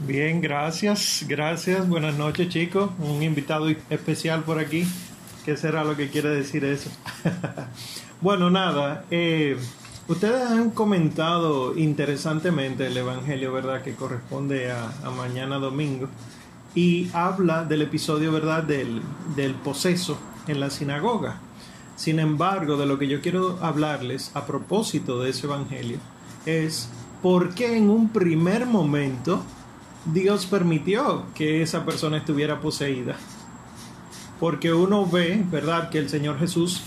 Bien, gracias, gracias. Buenas noches, chicos. Un invitado especial por aquí. ¿Qué será lo que quiere decir eso? bueno, nada. Eh, ustedes han comentado interesantemente el Evangelio, ¿verdad? Que corresponde a, mañana domingo. Y habla del episodio, ¿verdad? Del, del poseso en la sinagoga. Sin embargo, de lo que yo quiero hablarles a propósito de ese Evangelio es por qué en un primer momento Dios permitió que esa persona estuviera poseída. Porque uno ve, ¿verdad?, que el Señor Jesús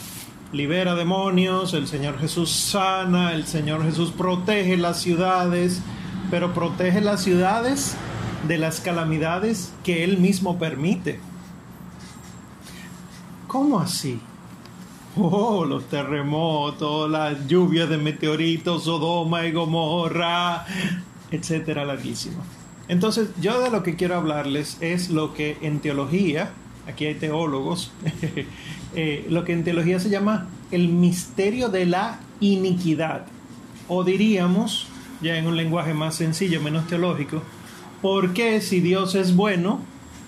libera demonios, el Señor Jesús sana, el Señor Jesús protege las ciudades, pero protege las ciudades de las calamidades que Él mismo permite. ¿Cómo así? Oh, los terremotos, las lluvias de meteoritos, Sodoma y Gomorra, etcétera, larguísimo. Entonces, yo de lo que quiero hablarles es lo que en teología, aquí hay teólogos, eh, lo que en teología se llama el misterio de la iniquidad. O diríamos, ya en un lenguaje más sencillo, menos teológico, ¿por qué si Dios es bueno,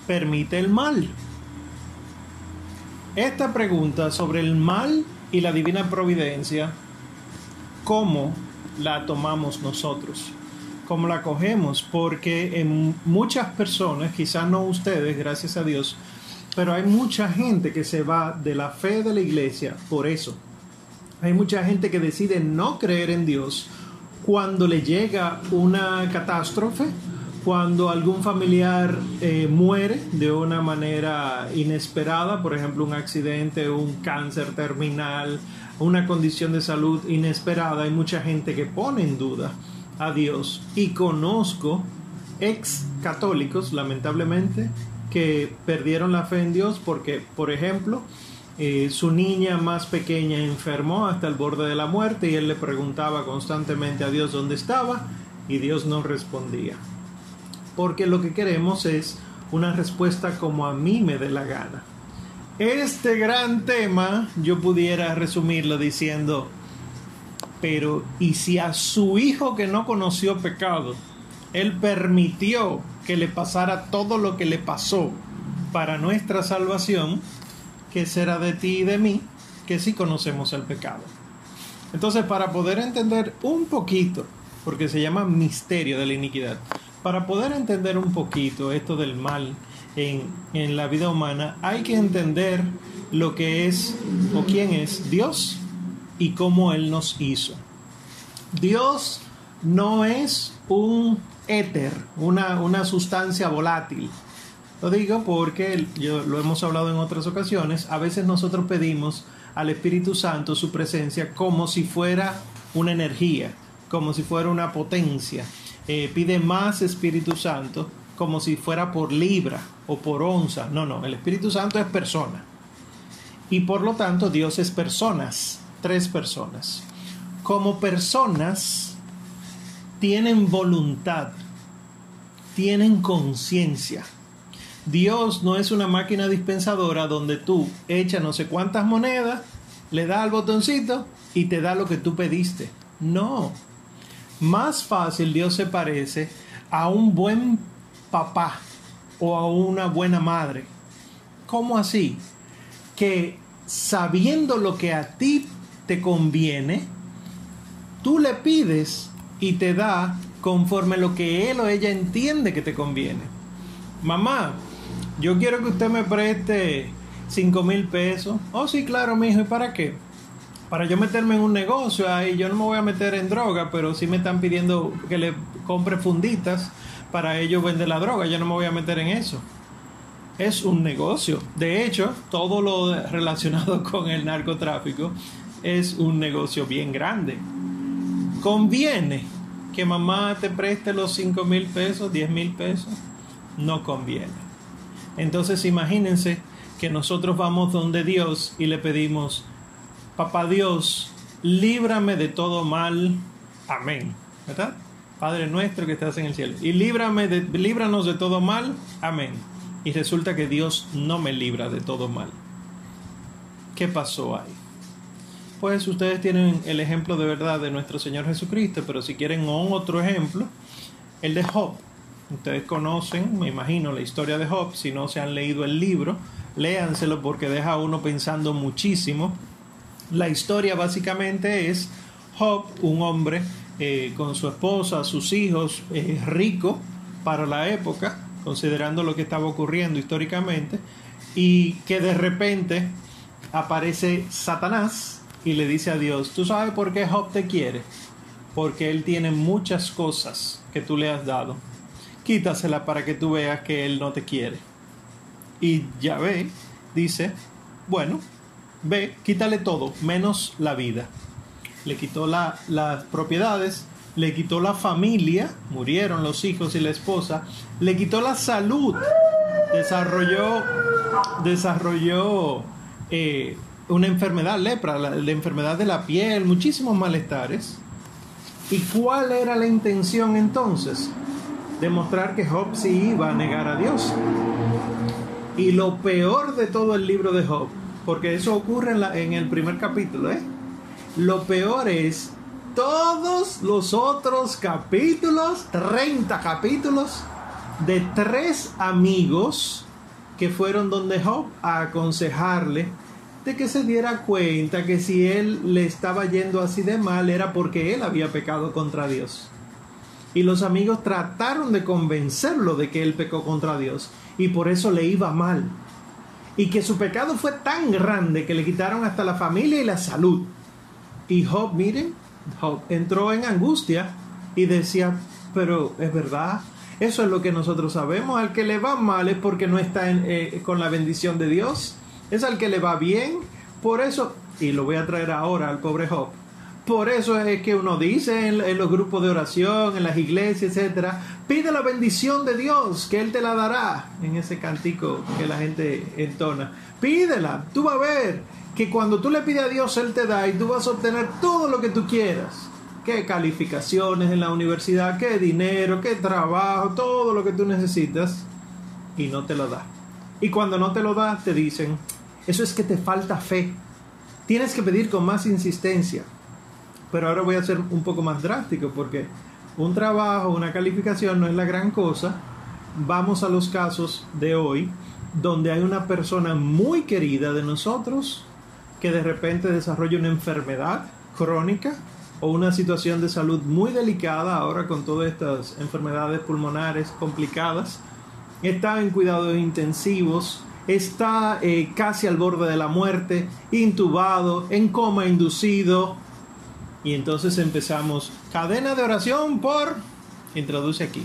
permite el mal? Esta pregunta sobre el mal y la divina providencia, ¿cómo la tomamos nosotros? ¿Cómo la cogemos? Porque en muchas personas, quizás no ustedes, gracias a Dios, pero hay mucha gente que se va de la fe de la iglesia por eso. Hay mucha gente que decide no creer en Dios cuando le llega una catástrofe cuando algún familiar eh, muere de una manera inesperada, por ejemplo un accidente, un cáncer terminal, una condición de salud inesperada, hay mucha gente que pone en duda a Dios. Y conozco ex católicos, lamentablemente, que perdieron la fe en Dios porque, por ejemplo, eh, su niña más pequeña enfermó hasta el borde de la muerte y él le preguntaba constantemente a Dios dónde estaba y Dios no respondía porque lo que queremos es una respuesta como a mí me dé la gana. Este gran tema yo pudiera resumirlo diciendo, pero ¿y si a su hijo que no conoció pecado, él permitió que le pasara todo lo que le pasó para nuestra salvación, ¿qué será de ti y de mí que sí conocemos el pecado? Entonces, para poder entender un poquito, porque se llama misterio de la iniquidad, para poder entender un poquito esto del mal en, en, la vida humana, hay que entender lo que es o quién es Dios y cómo Él nos hizo. Dios no es un éter, una, una sustancia volátil. Lo digo porque yo, lo hemos hablado en otras ocasiones. A veces nosotros pedimos al Espíritu Santo su presencia como si fuera una energía, como si fuera una potencia eh, pide más Espíritu Santo como si fuera por libra o por onza. No, no, el Espíritu Santo es persona. Y por lo tanto Dios es personas, tres personas. Como personas tienen voluntad, tienen conciencia. Dios no es una máquina dispensadora donde tú echas no sé cuántas monedas, le das al botoncito y te da lo que tú pediste. No, más fácil Dios se parece a un buen papá o a una buena madre. ¿Cómo así? Que sabiendo lo que a ti te conviene, tú le pides y te da conforme lo que él o ella entiende que te conviene. Mamá, yo quiero que usted me preste cinco mil pesos. Oh, sí, claro, mi hijo, ¿y para qué? para yo meterme en un negocio ahí, yo no me voy a meter en droga, pero sí me están pidiendo que le compre funditas para ellos vender la droga, yo no me voy a meter en eso. Es un negocio. De hecho, todo lo relacionado con el narcotráfico es un negocio bien grande. ¿Conviene que mamá te preste los 5 mil pesos, 10 mil pesos? No conviene. Entonces imagínense que nosotros vamos donde Dios y le pedimos, Papá Dios, líbrame de todo mal. Amén. ¿Verdad? Padre nuestro que estás en el cielo. Y líbrame de, líbranos de todo mal. Amén. Y resulta que Dios no me libra de todo mal. ¿Qué pasó ahí? Pues ustedes tienen el ejemplo de verdad de nuestro Señor Jesucristo, pero si quieren otro ejemplo, el de Job. Ustedes conocen, me imagino, la historia de Job. Si no se han leído el libro, léanselo porque deja a uno pensando muchísimo. La historia básicamente es Job, un hombre eh, con su esposa, sus hijos, rico para la época, considerando lo que estaba ocurriendo históricamente, y que de repente aparece Satanás y le dice a Dios, ¿tú sabes por qué Job te quiere? Porque él tiene muchas cosas que tú le has dado. Quítaselas para que tú veas que él no te quiere. Y Yahvé dice, bueno, ve, quítale todo, menos la vida. Le quitó las propiedades, le quitó la familia, murieron los hijos y la esposa, le quitó la salud, desarrolló, desarrolló eh, una enfermedad, lepra, la, enfermedad de la piel, muchísimos malestares. ¿Y cuál era la intención entonces? Demostrar que Job sí iba a negar a Dios. Y lo peor de todo el libro de Job, porque eso ocurre en, en el primer capítulo, ¿eh? Lo peor es todos los otros capítulos, 30 capítulos, de tres amigos que fueron donde Job a aconsejarle de que se diera cuenta que si él le estaba yendo así de mal era porque él había pecado contra Dios. Y los amigos trataron de convencerlo de que él pecó contra Dios y por eso le iba mal. Y que su pecado fue tan grande que le quitaron hasta la familia y la salud. Y Job, miren, Job entró en angustia y decía, pero es verdad, eso es lo que nosotros sabemos, al que le va mal es porque no está eh, con la bendición de Dios es al que le va bien. Por eso, y lo voy a traer ahora al pobre Job, por eso es que uno dice en, los grupos de oración, en las iglesias, etcétera, pide la bendición de Dios, que Él te la dará, en ese cantico que la gente entona. Pídela, tú vas a ver que cuando tú le pides a Dios, Él te da y tú vas a obtener todo lo que tú quieras. Qué calificaciones en la universidad, qué dinero, qué trabajo, todo lo que tú necesitas, y no te lo da. Y cuando no te lo da, te dicen, eso es que te falta fe. Tienes que pedir con más insistencia. Pero ahora voy a ser un poco más drástico porque un trabajo, una calificación no es la gran cosa. Vamos a los casos de hoy donde hay una persona muy querida de nosotros que de repente desarrolla una enfermedad crónica o una situación de salud muy delicada ahora con todas estas enfermedades pulmonares complicadas. Está en cuidados intensivos, está eh, casi al borde de la muerte, intubado, en coma inducido. Y entonces empezamos, cadena de oración por, introduce aquí.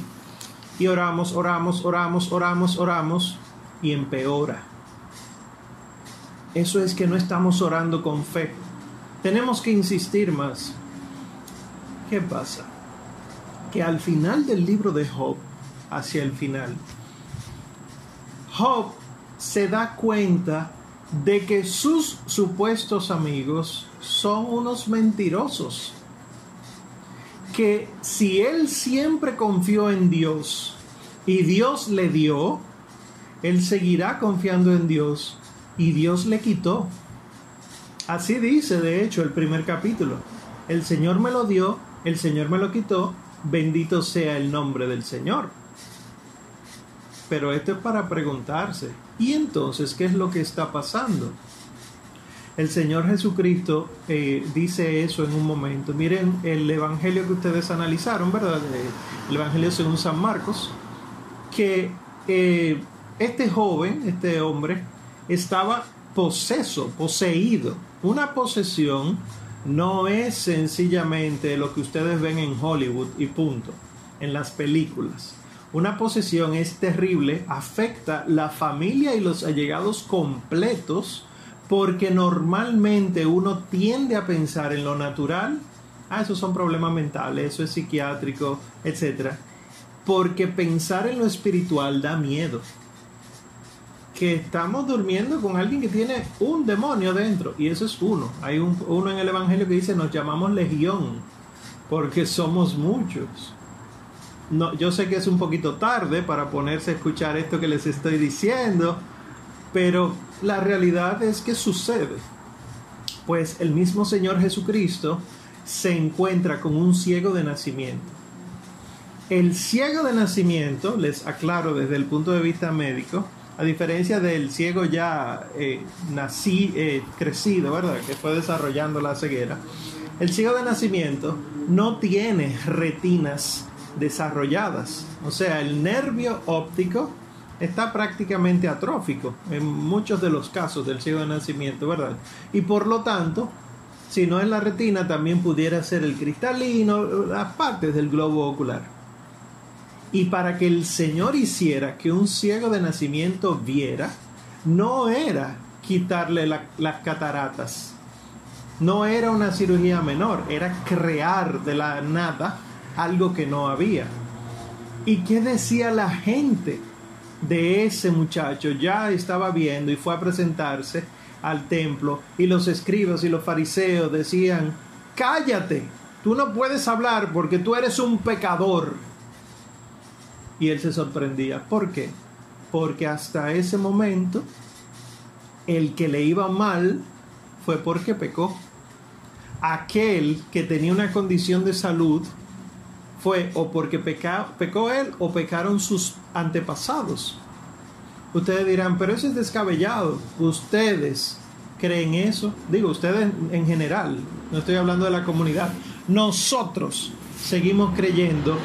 Y oramos, oramos, oramos, oramos, oramos, y empeora. Eso es que no estamos orando con fe. Tenemos que insistir más. ¿Qué pasa? Que al final del libro de Job, hacia el final, Job se da cuenta de que sus supuestos amigos son unos mentirosos. Que si él siempre confió en Dios y Dios le dio, él seguirá confiando en Dios y Dios le quitó. Así dice, de hecho, el primer capítulo. El Señor me lo dio, el Señor me lo quitó, bendito sea el nombre del Señor. Pero esto es para preguntarse, ¿y entonces qué es lo que está pasando? El Señor Jesucristo eh, dice eso en un momento. Miren el Evangelio que ustedes analizaron, ¿verdad? Eh, el Evangelio según San Marcos, que eh, este joven, este hombre, estaba poseso, poseído. Una posesión no es sencillamente lo que ustedes ven en Hollywood y punto, en las películas. Una posesión es terrible, afecta la familia y los allegados completos, porque normalmente uno tiende a pensar en lo natural, ah, esos son problemas mentales, eso es psiquiátrico, etc. Porque pensar en lo espiritual da miedo. Que estamos durmiendo con alguien que tiene un demonio dentro, y eso es uno. Hay uno en el Evangelio que dice, nos llamamos legión, porque somos muchos no, yo sé que es un poquito tarde para ponerse a escuchar esto que les estoy diciendo, pero la realidad es que sucede. Pues el mismo Señor Jesucristo se encuentra con un ciego de nacimiento. el ciego de nacimiento, les aclaro desde el punto de vista médico, a diferencia del ciego ya eh, nací, eh, crecido, ¿verdad? Que fue desarrollando la ceguera. El ciego de nacimiento no tiene retinas desarrolladas. O sea, el nervio óptico está prácticamente atrófico en muchos de los casos del ciego de nacimiento, ¿verdad? Y por lo tanto, si no es la retina, también pudiera ser el cristalino, las partes del globo ocular. Y para que el Señor hiciera que un ciego de nacimiento viera, no era quitarle las cataratas, no era una cirugía menor, era crear de la nada algo que no había. ¿Y qué decía la gente de ese muchacho? Ya estaba viendo y fue a presentarse al templo y los escribas y los fariseos decían, cállate, tú no puedes hablar porque tú eres un pecador. Y él se sorprendía. ¿Por qué? Porque hasta ese momento el que le iba mal fue porque pecó. Aquel que tenía una condición de salud fue o porque pecó él o pecaron sus antepasados. Ustedes dirán, pero eso es descabellado. Ustedes creen eso. Digo, ustedes en general, no estoy hablando de la comunidad. Nosotros seguimos creyendo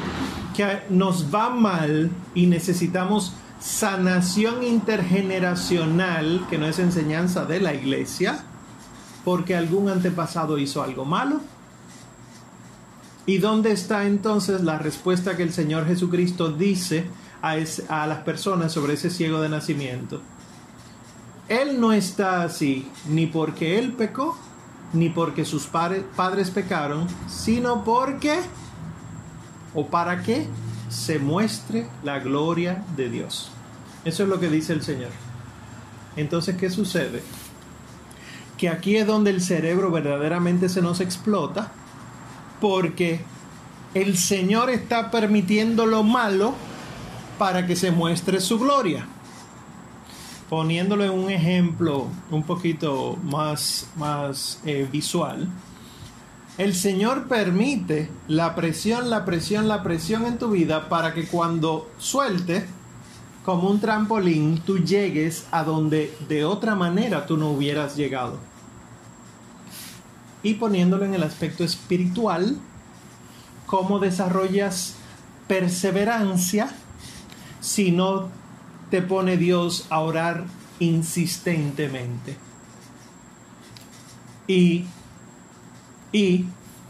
que nos va mal y necesitamos sanación intergeneracional, que no es enseñanza de la iglesia, porque algún antepasado hizo algo malo. ¿Y dónde está entonces la respuesta que el Señor Jesucristo dice a, las personas sobre ese ciego de nacimiento. Él no está así ni porque él pecó, ni porque sus padres pecaron, sino porque o para que se muestre la gloria de Dios. Eso es lo que dice el Señor. Entonces, ¿qué sucede? Que aquí es donde el cerebro verdaderamente se nos explota, porque el Señor está permitiendo lo malo para que se muestre su gloria. Poniéndolo en un ejemplo un poquito más, más eh, visual, el Señor permite la presión, la presión, la presión en tu vida para que cuando suelte, como un trampolín, tú llegues a donde de otra manera tú no hubieras llegado. Y poniéndolo en el aspecto espiritual, cómo desarrollas perseverancia si no te pone Dios a orar insistentemente. Y, y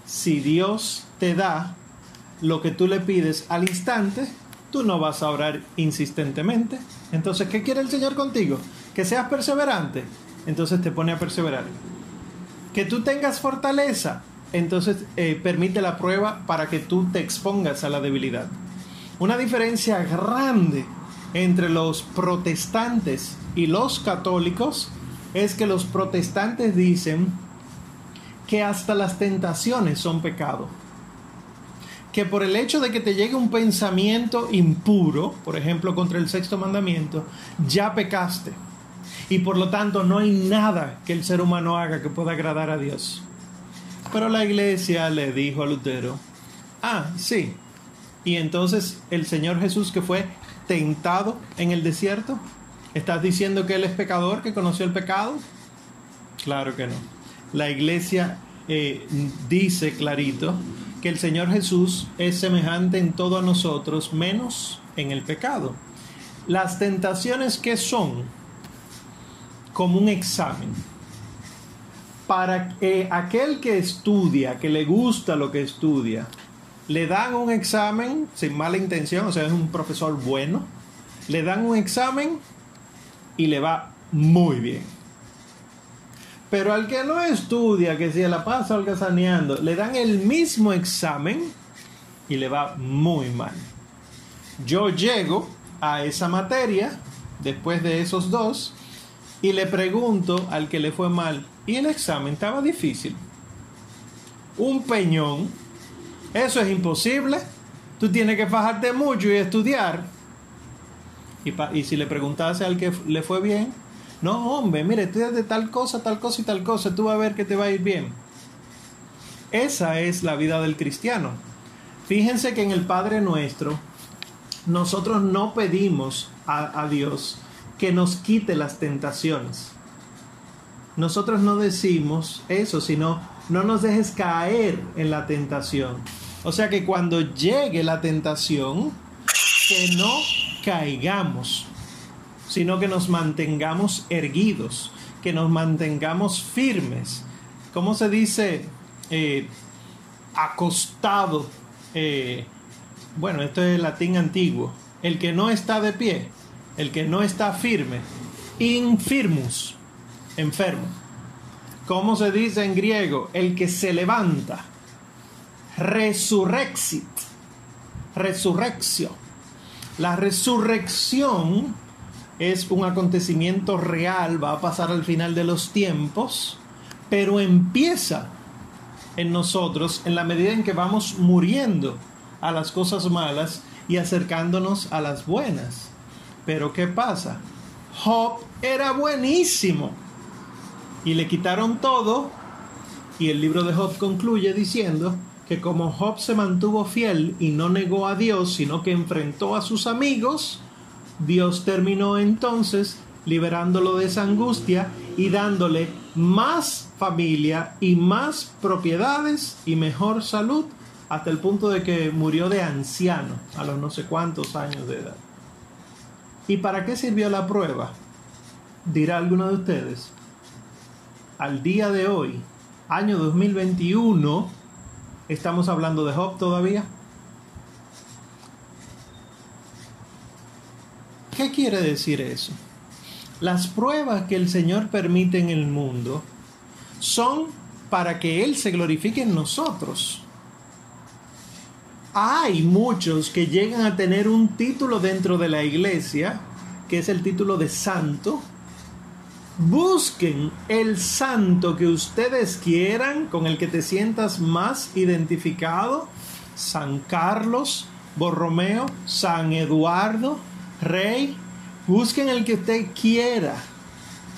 si Dios te da lo que tú le pides al instante, tú no vas a orar insistentemente. Entonces, ¿qué quiere el Señor contigo? Que seas perseverante. Entonces te pone a perseverar. Que tú tengas fortaleza. Entonces eh, permite la prueba para que tú te expongas a la debilidad. Una diferencia grande entre los protestantes y los católicos es que los protestantes dicen que hasta las tentaciones son pecado. Que por el hecho de que te llegue un pensamiento impuro, por ejemplo contra el sexto mandamiento, ya pecaste. Y por lo tanto no hay nada que el ser humano haga que pueda agradar a Dios. Pero la iglesia le dijo a Lutero, ah, sí, y entonces el Señor Jesús que fue tentado en el desierto, ¿estás diciendo que Él es pecador, que conoció el pecado? Claro que no. La iglesia eh, dice clarito que el Señor Jesús es semejante en todo a nosotros, menos en el pecado. Las tentaciones que son como un examen. Para que aquel que estudia, que le gusta lo que estudia, le dan un examen sin mala intención, o sea, es un profesor bueno, le dan un examen y le va muy bien. Pero al que no estudia, que se la pasa holgazaneando, le dan el mismo examen y le va muy mal. Yo llego a esa materia después de esos dos y le pregunto al que le fue mal, ¿y el examen estaba difícil? Un peñón eso es imposible. Tú tienes que fajarte mucho y estudiar. Y, si le preguntase al que le fue bien, no, hombre, mire, estudia de tal cosa, tal cosa y tal cosa, tú vas a ver que te va a ir bien. Esa es la vida del cristiano. Fíjense que en el Padre nuestro, nosotros no pedimos a, a Dios que nos quite las tentaciones. Nosotros no decimos eso, sino no nos dejes caer en la tentación. O sea que cuando llegue la tentación, que no caigamos, sino que nos mantengamos erguidos, que nos mantengamos firmes. ¿Cómo se dice? Eh, acostado. Eh, bueno, esto es latín antiguo. El que no está de pie, el que no está firme. Infirmus, enfermo. ¿Cómo se dice en griego? El que se levanta. Resurrexit. Resurrección. La resurrección es un acontecimiento real, va a pasar al final de los tiempos, pero empieza en nosotros en la medida en que vamos muriendo a las cosas malas y acercándonos a las buenas. Pero ¿qué pasa? Job era buenísimo y le quitaron todo y el libro de Job concluye diciendo que como Job se mantuvo fiel y no negó a Dios, sino que enfrentó a sus amigos, Dios terminó entonces liberándolo de esa angustia y dándole más familia y más propiedades y mejor salud hasta el punto de que murió de anciano a los no sé cuántos años de edad. ¿Y para qué sirvió la prueba? Dirá alguno de ustedes. Al día de hoy, año 2021, estamos hablando de Job todavía. ¿Qué quiere decir eso? Las pruebas que el Señor permite en el mundo son para que Él se glorifique en nosotros. Hay muchos que llegan a tener un título dentro de la iglesia, que es el título de santo. Busquen el santo que ustedes quieran, con el que te sientas más identificado. San Carlos, Borromeo, San Eduardo, Rey. Busquen el que usted quiera.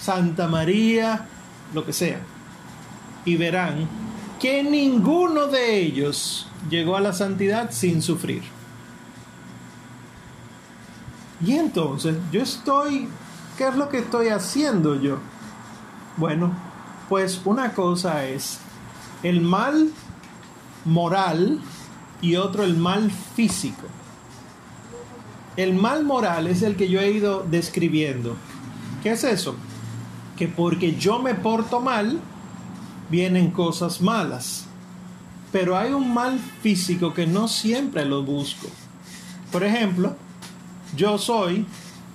Santa María, lo que sea y verán que ninguno de ellos llegó a la santidad sin sufrir. Y entonces yo estoy, ¿qué es lo que estoy haciendo yo? Bueno, pues una cosa es el mal moral y otro el mal físico. El mal moral es el que yo he ido describiendo. ¿Qué es eso? Que porque yo me porto mal, vienen cosas malas. Pero hay un mal físico que no siempre lo busco. Por ejemplo, yo soy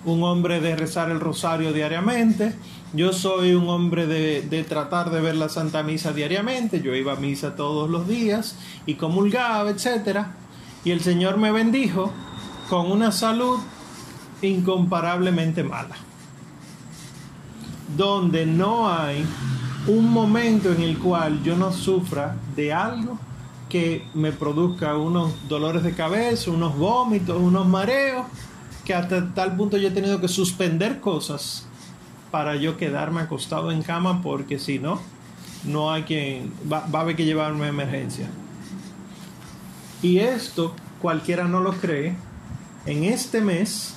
un hombre de rezar el rosario diariamente, yo soy un hombre de, tratar de ver la Santa Misa diariamente, yo iba a misa todos los días y comulgaba, etc. Y el Señor me bendijo con una salud incomparablemente mala, donde no hay un momento en el cual yo no sufra de algo que me produzca unos dolores de cabeza, unos vómitos, unos mareos, que hasta tal punto yo he tenido que suspender cosas para yo quedarme acostado en cama porque si no, no hay quien, va, va a haber que llevarme a emergencia. Y esto, cualquiera no lo cree, en este mes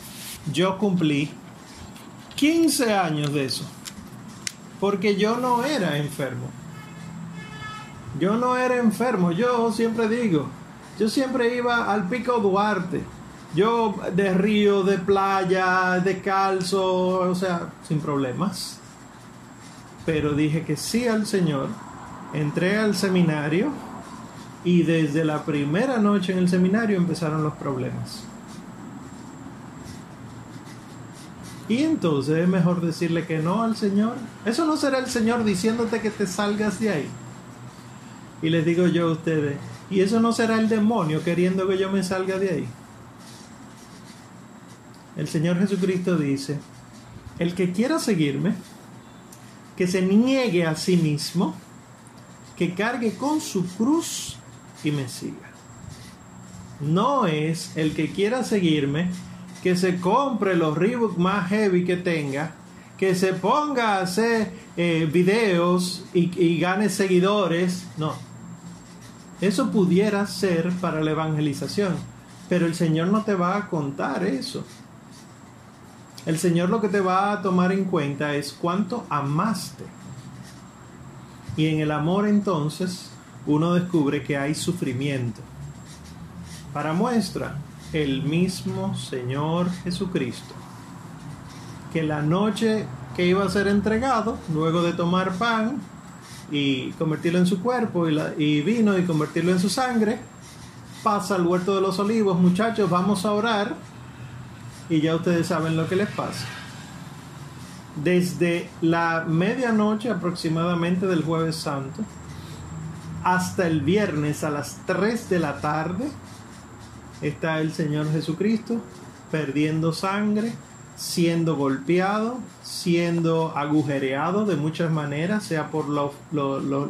yo cumplí 15 años de eso porque yo no era enfermo. Yo no era enfermo, yo siempre digo, yo siempre iba al Pico Duarte. Yo de río, de playa, de calzo, o sea, sin problemas. Pero dije que sí al Señor, entré al seminario y desde la primera noche en el seminario empezaron los problemas. Y entonces es mejor decirle que no al Señor. Eso no será el Señor diciéndote que te salgas de ahí. Y les digo yo a ustedes, y eso no será el demonio queriendo que yo me salga de ahí. El Señor Jesucristo dice, el que quiera seguirme, que se niegue a sí mismo, que cargue con su cruz y me siga. No es el que quiera seguirme que se compre los Reebok más heavy que tenga, que se ponga a hacer eh, videos y, y gane seguidores. No. Eso pudiera ser para la evangelización, pero el Señor no te va a contar eso. El Señor lo que te va a tomar en cuenta es cuánto amaste. Y en el amor entonces uno descubre que hay sufrimiento. Para muestra, el mismo Señor Jesucristo, que la noche que iba a ser entregado, luego de tomar pan y convertirlo en su cuerpo y, vino y convertirlo en su sangre, pasa al huerto de los olivos, muchachos, vamos a orar y ya ustedes saben lo que les pasa. Desde la medianoche aproximadamente del jueves santo hasta el viernes a las 3 de la tarde está el Señor Jesucristo perdiendo sangre, siendo golpeado, siendo agujereado de muchas maneras, sea por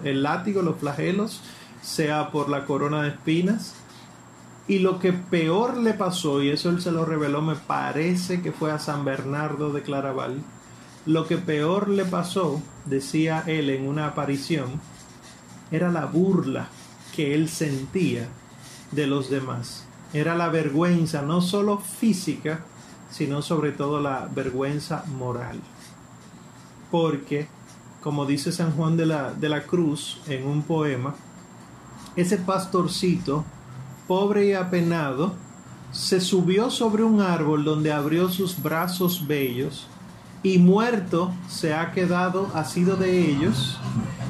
el látigo, los flagelos, sea por la corona de espinas. Y lo que peor le pasó, y eso él se lo reveló, me parece que fue a San Bernardo de Claraval, lo que peor le pasó, decía él en una aparición, era la burla que él sentía de los demás. Era la vergüenza, no solo física, sino sobre todo la vergüenza moral. Porque, como dice San Juan de la, de la Cruz en un poema, ese pastorcito pobre y apenado, se subió sobre un árbol donde abrió sus brazos bellos, y muerto se ha quedado asido de ellos,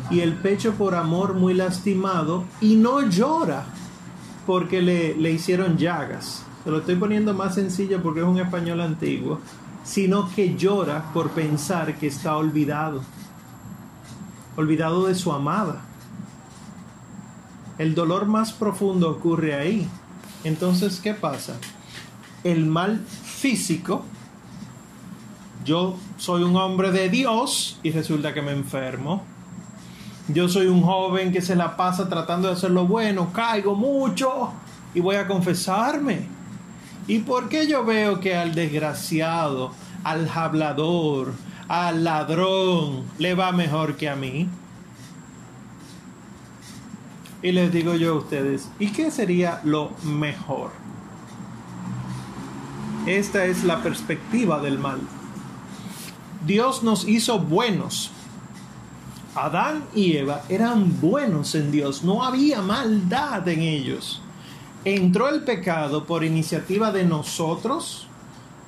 y el pecho por amor muy lastimado, y no llora porque le, le hicieron llagas. Se lo estoy poniendo más sencillo porque es un español antiguo, sino que llora por pensar que está olvidado, olvidado de su amada el dolor más profundo ocurre ahí. Entonces, ¿qué pasa? El mal físico, yo soy un hombre de Dios y resulta que me enfermo. Yo soy un joven que se la pasa tratando de hacer lo bueno, caigo mucho y voy a confesarme. ¿Y por qué yo veo que al desgraciado, al hablador, al ladrón le va mejor que a mí? Y les digo yo a ustedes, ¿y qué sería lo mejor? Esta es la perspectiva del mal. Dios nos hizo buenos. Adán y Eva eran buenos en Dios, no había maldad en ellos. Entró el pecado por iniciativa de nosotros,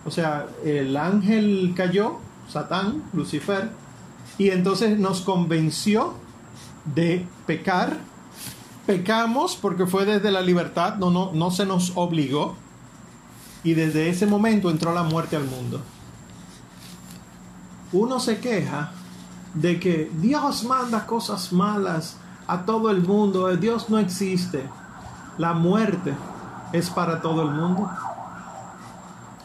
o sea, el ángel cayó, Satán, Lucifer, y entonces nos convenció de pecar pecamos porque fue desde la libertad, no, no, no se nos obligó. Y desde ese momento entró la muerte al mundo. Uno se queja de que Dios manda cosas malas a todo el mundo, Dios no existe. La muerte es para todo el mundo.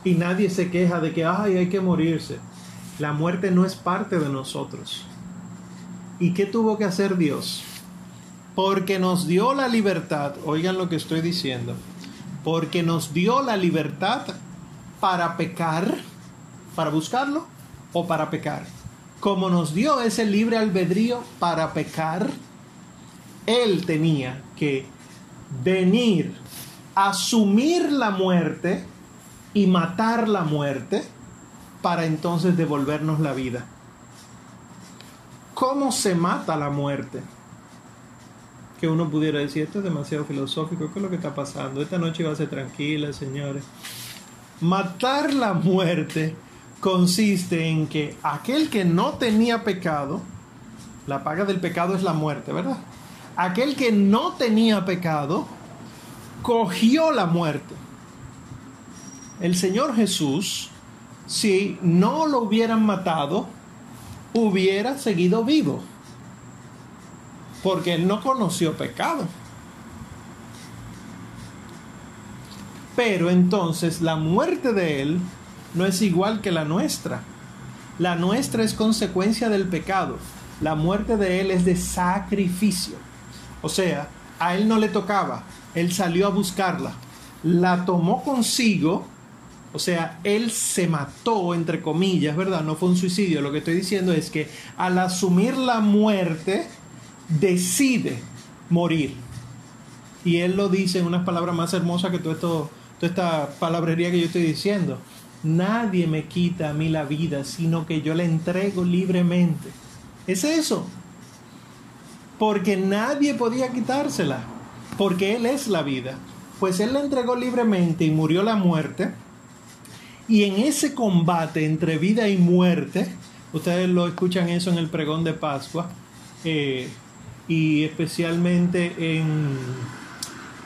Y nadie se queja de que Ay, hay que morirse. La muerte no es parte de nosotros. ¿Y qué tuvo que hacer Dios? porque nos dio la libertad, oigan lo que estoy diciendo, porque nos dio la libertad para pecar, para buscarlo o para pecar. Como nos dio ese libre albedrío para pecar, Él tenía que venir, asumir la muerte y matar la muerte para entonces devolvernos la vida. ¿Cómo se mata la muerte? que uno pudiera decir, esto es demasiado filosófico, ¿qué es lo que está pasando? Esta noche va a ser tranquila, señores. Matar la muerte consiste en que aquel que no tenía pecado, la paga del pecado es la muerte, ¿verdad? Aquel que no tenía pecado, cogió la muerte. El Señor Jesús, si no lo hubieran matado, hubiera seguido vivo porque él no conoció pecado. Pero entonces la muerte de él no es igual que la nuestra. La nuestra es consecuencia del pecado. La muerte de él es de sacrificio. O sea, a él no le tocaba. Él salió a buscarla. La tomó consigo. O sea, él se mató, entre comillas, ¿verdad? No fue un suicidio. Lo que estoy diciendo es que al asumir la muerte, decide morir. Y él lo dice en unas palabras más hermosas que toda esta palabrería que yo estoy diciendo. Nadie me quita a mí la vida, sino que yo la entrego libremente. Es eso. Porque nadie podía quitársela. Porque Él es la vida. Pues Él la entregó libremente y murió la muerte. Y en ese combate entre vida y muerte, ustedes lo escuchan eso en el pregón de Pascua, eh, y especialmente en,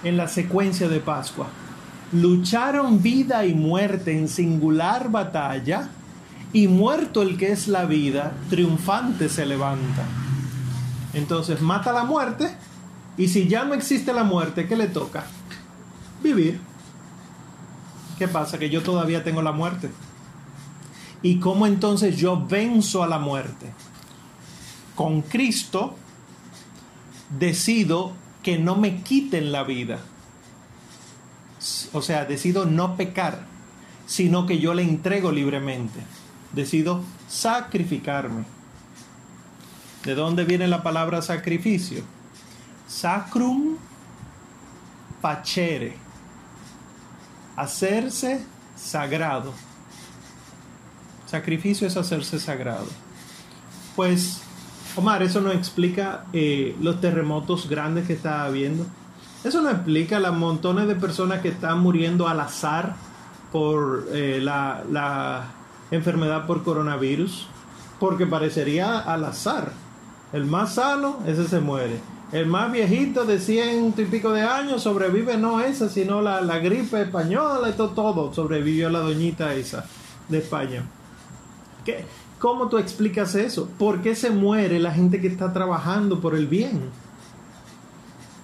en la secuencia de Pascua. Lucharon vida y muerte en singular batalla, y muerto el que es la vida, triunfante se levanta. Entonces mata la muerte, y si ya no existe la muerte, ¿qué le toca? Vivir. ¿Qué pasa? Que yo todavía tengo la muerte. ¿Y cómo entonces yo venzo a la muerte? Con Cristo decido que no me quiten la vida. O sea, decido no pecar, sino que yo le entrego libremente. Decido sacrificarme. ¿De dónde viene la palabra sacrificio? Sacrum pacere. Hacerse sagrado. Sacrificio es hacerse sagrado. Pues Omar, eso no explica eh, los terremotos grandes que está habiendo. Eso no explica las montones de personas que están muriendo al azar por eh, la, la enfermedad por coronavirus. Porque parecería al azar. El más sano, ese se muere. El más viejito de ciento y pico de años sobrevive no esa, sino la, la gripe española y todo, todo. Sobrevivió la doñita esa de España. ¿Qué? ¿Cómo tú explicas eso? ¿Por qué se muere la gente que está trabajando por el bien?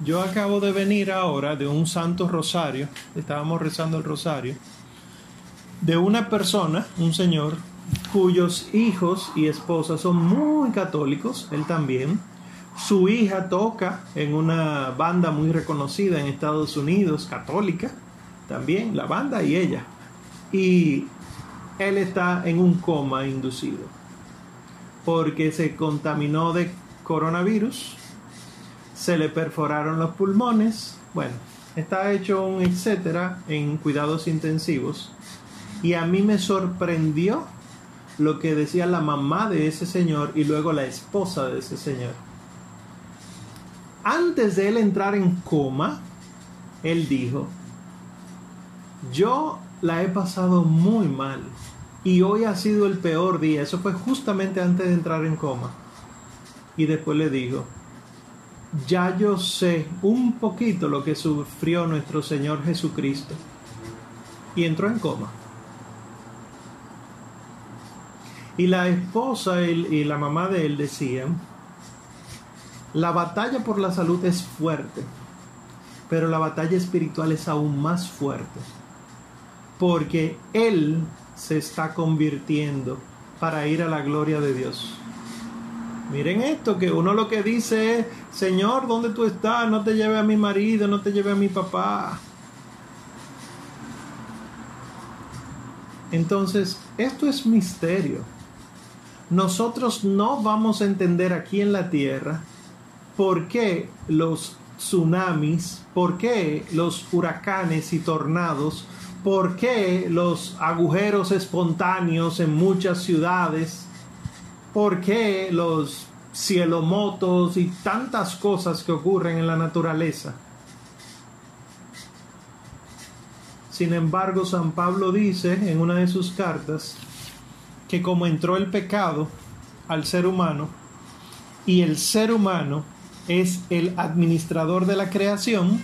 Yo acabo de venir ahora de un santo rosario, estábamos rezando el rosario, de una persona, un señor, cuyos hijos y esposas son muy católicos, él también. Su hija toca en una banda muy reconocida en Estados Unidos, católica, también, la banda y ella. Y él está en un coma inducido porque se contaminó de coronavirus, se le perforaron los pulmones, bueno, está hecho un etcétera en cuidados intensivos y a mí me sorprendió lo que decía la mamá de ese señor y luego la esposa de ese señor. Antes de él entrar en coma, él dijo, yo la he pasado muy mal y hoy ha sido el peor día. Eso fue justamente antes de entrar en coma. Y después le dijo, ya yo sé un poquito lo que sufrió nuestro Señor Jesucristo. Y entró en coma. Y la esposa y la mamá de él decían, la batalla por la salud es fuerte, pero la batalla espiritual es aún más fuerte, porque él se está convirtiendo para ir a la gloria de Dios. Miren esto, que uno lo que dice es, Señor, ¿dónde tú estás? No te lleve a mi marido, no te lleve a mi papá. Entonces, esto es misterio. Nosotros no vamos a entender aquí en la tierra por qué los tsunamis, por qué los huracanes y tornados por qué los agujeros espontáneos en muchas ciudades, por qué los cielomotos y tantas cosas que ocurren en la naturaleza. Sin embargo, San Pablo dice en una de sus cartas que como entró el pecado al ser humano y el ser humano es el administrador de la creación,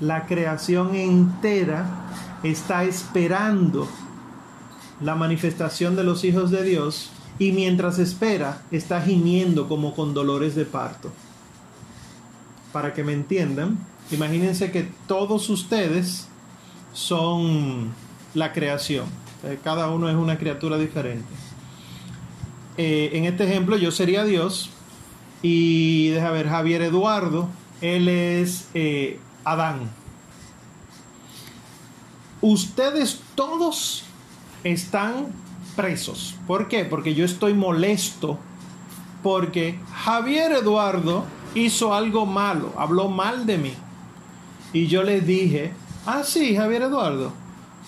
la creación entera está esperando la manifestación de los hijos de Dios y mientras espera está gimiendo como con dolores de parto. Para que me entiendan, imagínense que todos ustedes son la creación. Eh, cada uno es una criatura diferente. Eh, en este ejemplo yo sería Dios y deja ver Javier Eduardo, él es eh, Adán ustedes todos están ¿Por qué? Porque yo estoy molesto porque Javier Eduardo hizo algo malo, habló mal de mí. y yo le dije, ah, sí, Javier Eduardo,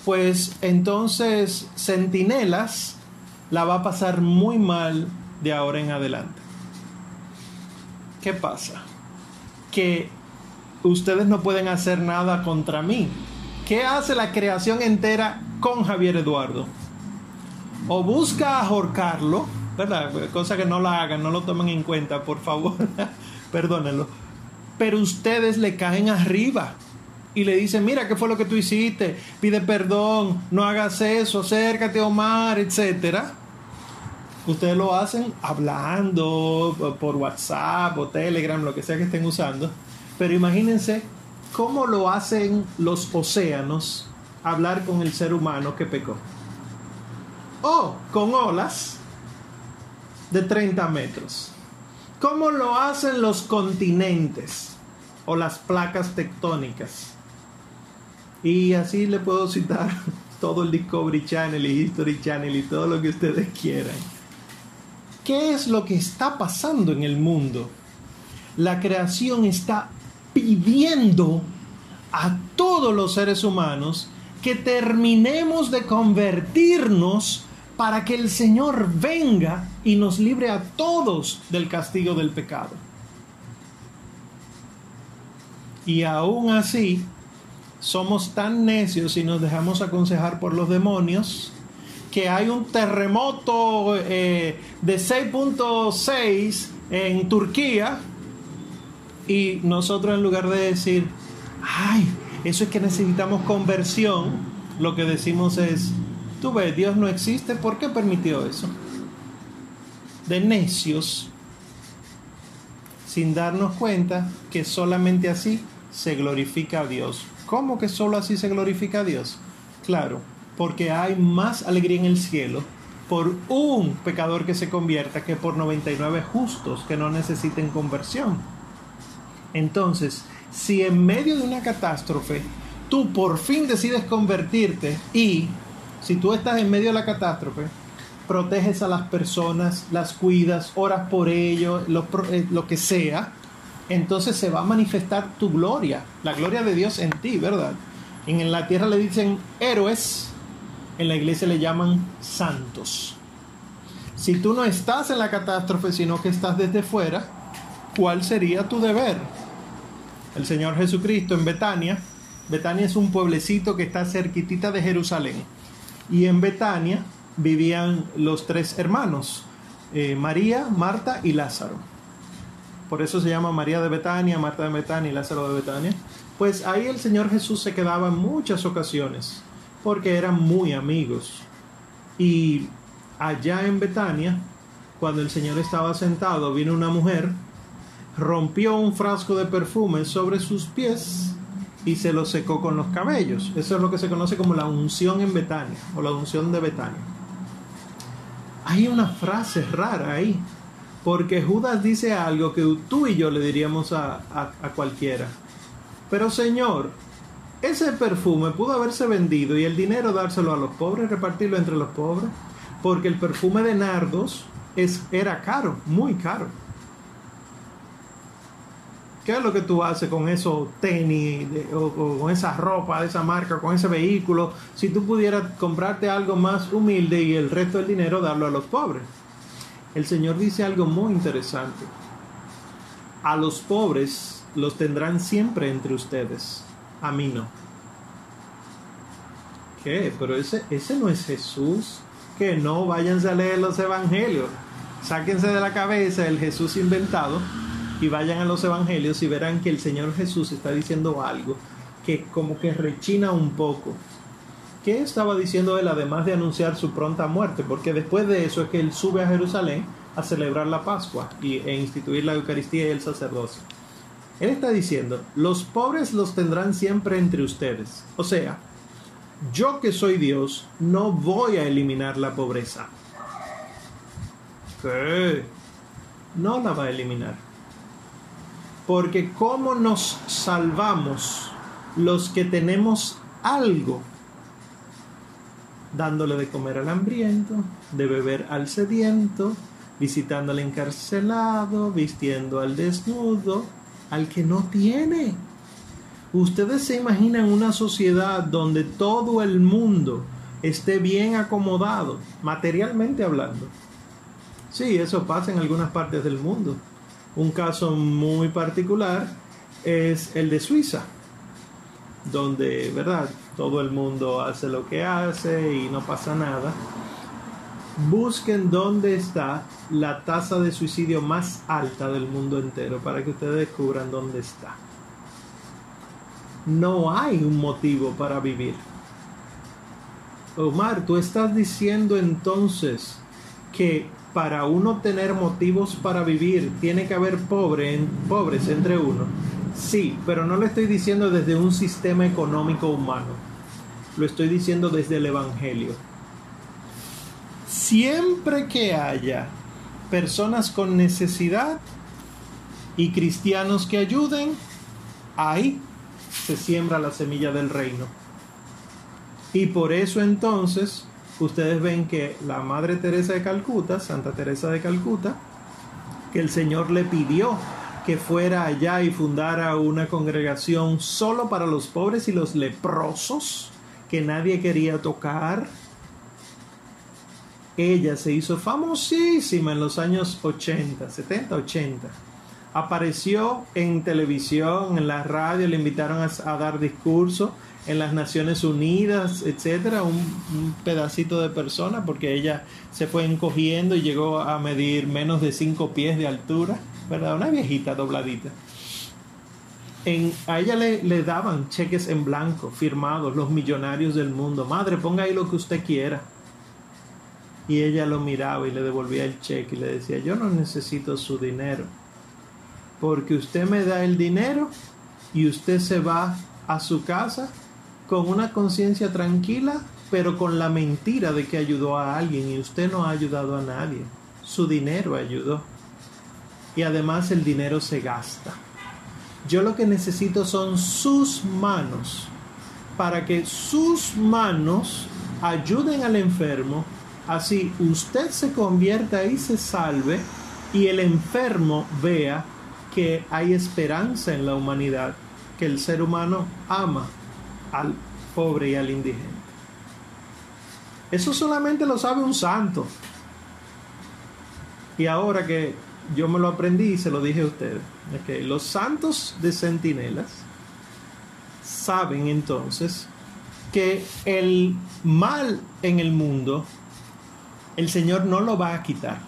pues entonces Centinelas la va a pasar muy mal de ahora en adelante. ¿Qué pasa? Que ustedes no pueden hacer nada contra mí. ¿Qué hace la creación entera con Javier Eduardo? O busca ahorcarlo, ¿verdad? Cosa que no la hagan, no lo tomen en cuenta, por favor, perdónenlo. Pero ustedes le caen arriba y le dicen, mira, ¿qué fue lo que tú hiciste? Pide perdón, no hagas eso, acércate Omar, etcétera. Ustedes lo hacen hablando por WhatsApp o Telegram, lo que sea que estén usando. Pero imagínense cómo lo hacen los océanos hablar con el ser humano que pecó. O con olas de 30 metros. ¿Cómo lo hacen los continentes o las placas tectónicas? Y así le puedo citar todo el Discovery Channel y History Channel y todo lo que ustedes quieran. ¿Qué es lo que está pasando en el mundo? La creación está pidiendo a todos los seres humanos que terminemos de convertirnos para que el Señor venga y nos libre a todos del castigo del pecado. Y aún así, somos tan necios y nos dejamos aconsejar por los demonios que hay un terremoto eh, de 6.6 en Turquía y nosotros en lugar de decir, ay, eso es que necesitamos conversión, lo que decimos es, tú ves, Dios no existe, ¿por qué permitió eso? De necios, sin darnos cuenta que solamente así se glorifica a Dios. ¿Cómo que solo así se glorifica a Dios? Claro, porque hay más alegría en el cielo por un pecador que se convierta que por 99 justos que no necesiten conversión. Entonces, si en medio de una catástrofe tú por fin decides convertirte y si tú estás en medio de la catástrofe, proteges a las personas, las cuidas, oras por ellos, lo, eh, lo, que sea, entonces se va a manifestar tu gloria, la gloria de Dios en ti, ¿verdad? En la tierra le dicen héroes, en la iglesia le llaman santos. Si tú no estás en la catástrofe, sino que estás desde fuera, ¿cuál sería tu deber? El Señor Jesucristo en Betania, Betania es un pueblecito que está cerquitita de Jerusalén. Y en Betania vivían los tres hermanos, eh, María, Marta y Lázaro. Por eso se llama María de Betania, Marta de Betania y Lázaro de Betania. Pues ahí el Señor Jesús se quedaba en muchas ocasiones porque eran muy amigos. Y allá en Betania, cuando el Señor estaba sentado, vino una mujer, rompió un frasco de perfume sobre sus pies y se lo secó con los cabellos. Eso es lo que se conoce como la unción en Betania o la unción de Betania. Hay una frase rara ahí, porque Judas dice algo que tú y yo le diríamos a, a cualquiera. Pero Señor, ese perfume pudo haberse vendido y el dinero dárselo a los pobres, repartirlo entre los pobres, porque el perfume de nardos era caro, muy caro. ¿Qué es lo que tú haces con esos tenis o, con esa ropa de esa marca, con ese vehículo? Si tú pudieras comprarte algo más humilde y el resto del dinero darlo a los pobres. El Señor dice algo muy interesante. A los pobres los tendrán siempre entre ustedes a mí no. ¿Qué? Pero ese, ese no es Jesús. Que no, váyanse a leer los evangelios. Sáquense de la cabeza el Jesús inventado y vayan a los evangelios y verán que el Señor Jesús está diciendo algo que como que rechina un poco. ¿Qué estaba diciendo él además de anunciar su pronta muerte? Porque después de eso es que él sube a Jerusalén a celebrar la Pascua y, e instituir la Eucaristía y el sacerdocio. Él está diciendo, los pobres los tendrán siempre entre ustedes. O sea, yo que soy Dios, no voy a eliminar la pobreza. ¿Qué? No la va a eliminar. Porque ¿cómo nos salvamos los que tenemos algo? Dándole de comer al hambriento, de beber al sediento, visitando al encarcelado, vistiendo al desnudo, al que no tiene. ¿Ustedes se imaginan una sociedad donde todo el mundo esté bien acomodado, materialmente hablando? Sí, eso pasa en algunas partes del mundo. Un caso muy particular es el de Suiza, donde, ¿verdad? Todo el mundo hace lo que hace y no pasa nada. Busquen dónde está la tasa de suicidio más alta del mundo entero para que ustedes descubran dónde está no hay un motivo para vivir. Omar, tú estás diciendo entonces que para uno tener motivos para vivir tiene que haber pobre, pobres entre uno. Sí, pero no lo estoy diciendo desde un sistema económico humano. Lo estoy diciendo desde el Evangelio. Siempre que haya personas con necesidad y cristianos que ayuden, hay se siembra la semilla del reino. Y por eso entonces ustedes ven que la Madre Teresa de Calcuta, Santa Teresa de Calcuta, que el Señor le pidió que fuera allá y fundara una congregación solo para los pobres y los leprosos que nadie quería tocar. Ella se hizo famosísima en los años 80, 70, 80 apareció en televisión, en la radio, le invitaron a, dar discurso en las Naciones Unidas, etcétera, un, pedacito de persona, porque ella se fue encogiendo y llegó a medir menos de cinco pies de altura, ¿verdad? Una viejita dobladita. En, a ella le, le daban cheques en blanco, firmados, los millonarios del mundo. Madre, ponga ahí lo que usted quiera. Y ella lo miraba y le devolvía el cheque y le decía, yo no necesito su dinero porque usted me da el dinero y usted se va a su casa con una conciencia tranquila, pero con la mentira de que ayudó a alguien y usted no ha ayudado a nadie. Su dinero ayudó. Y además el dinero se gasta. Yo lo que necesito son sus manos para que sus manos ayuden al enfermo, así usted se convierta y se salve y el enfermo vea que hay esperanza en la humanidad, que el ser humano ama al pobre y al indigente. Eso solamente lo sabe un santo. Y ahora que yo me lo aprendí y se lo dije a ustedes, los santos de centinelas saben entonces que el mal en el mundo el Señor no lo va a quitar.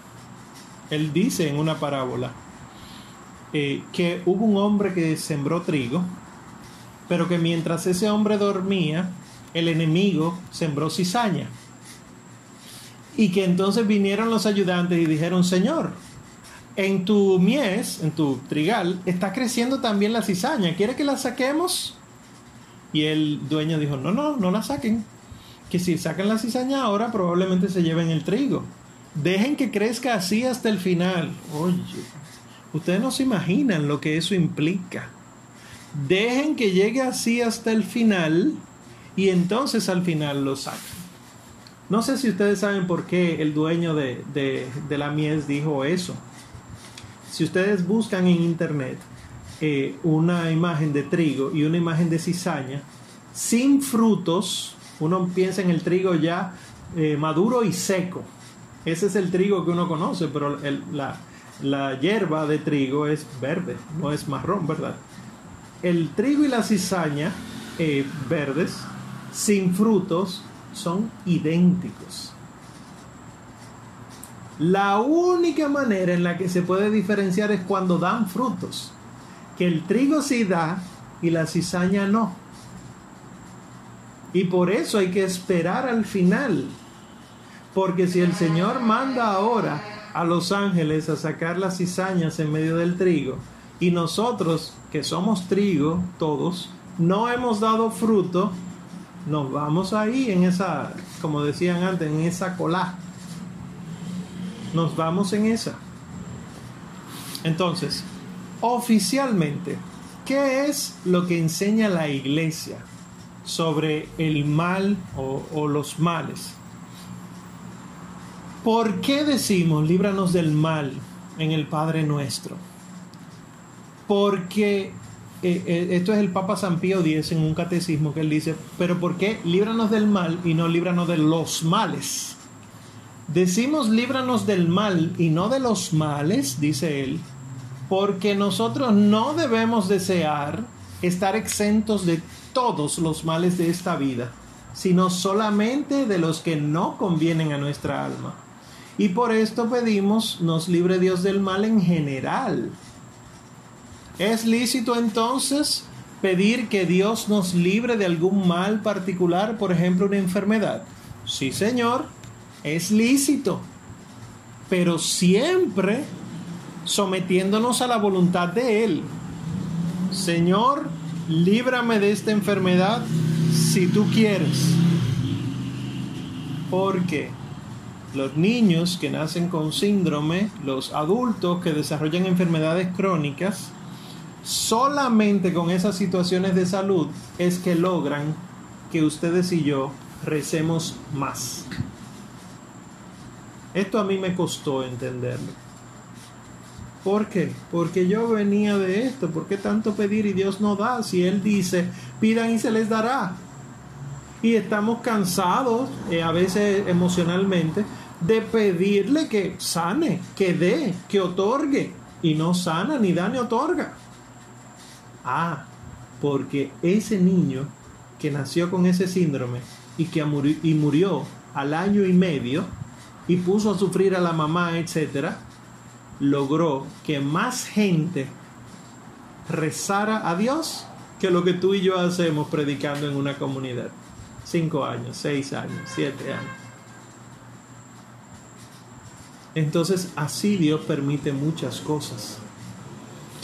Él dice en una parábola, eh, que hubo un hombre que sembró trigo, pero que mientras ese hombre dormía, el enemigo sembró cizaña. Y que entonces vinieron los ayudantes y dijeron, Señor, en tu mies, en tu trigal, está creciendo también la cizaña, ¿quiere que la saquemos? Y el dueño dijo, no, no, no la saquen, que si sacan la cizaña ahora probablemente se lleven el trigo. Dejen que crezca así hasta el final. Oye, Ustedes no se imaginan lo que eso implica. Dejen que llegue así hasta el final y entonces al final lo sacan. No sé si ustedes saben por qué el dueño de, la mies dijo eso. Si ustedes buscan en internet eh, una imagen de trigo y una imagen de cizaña, sin frutos, uno piensa en el trigo ya eh, maduro y seco. Ese es el trigo que uno conoce, pero la, la hierba de trigo es verde, no es marrón, ¿verdad? El trigo y la cizaña eh, verdes, sin frutos, son idénticos. La única manera en la que se puede diferenciar es cuando dan frutos. Que el trigo sí da y la cizaña no. Y por eso hay que esperar al final. Porque si el Señor manda ahora a los ángeles a sacar las cizañas en medio del trigo, y nosotros, que somos trigo, todos, no hemos dado fruto, nos vamos ahí en esa, como decían antes, en esa cola. Nos vamos en esa. Entonces, oficialmente, ¿qué es lo que enseña la iglesia sobre el mal o, o los males? ¿Por qué decimos líbranos del mal en el Padre nuestro? Porque eh, eh, esto es el Papa San Pío X en un catecismo que él dice, pero ¿por qué líbranos del mal y no líbranos de los males? Decimos líbranos del mal y no de los males, dice él, porque nosotros no debemos desear estar exentos de todos los males de esta vida, sino solamente de los que no convienen a nuestra alma. Y por esto pedimos, nos libre Dios del mal en general. ¿Es lícito entonces pedir que Dios nos libre de algún mal particular, por ejemplo una enfermedad? Sí, Señor, es lícito, pero siempre sometiéndonos a la voluntad de Él. Señor, líbrame de esta enfermedad si tú quieres. Porque los niños que nacen con síndrome, los adultos que desarrollan enfermedades crónicas, solamente con esas situaciones de salud es que logran que ustedes y yo recemos más. Esto a mí me costó entenderlo. ¿Por qué? Porque yo venía de esto. ¿Por qué tanto pedir y Dios no da? Si Él dice, pidan y se les dará. Y estamos cansados, eh, a veces emocionalmente, de pedirle que sane, que dé, que otorgue. Y no sana, ni da, ni otorga. Ah, porque ese niño que nació con ese síndrome y que murió, murió al año y medio y puso a sufrir a la mamá, etcétera, logró que más gente rezara a Dios que lo que tú y yo hacemos predicando en una comunidad. Cinco años, seis años, siete años. Entonces así Dios permite muchas cosas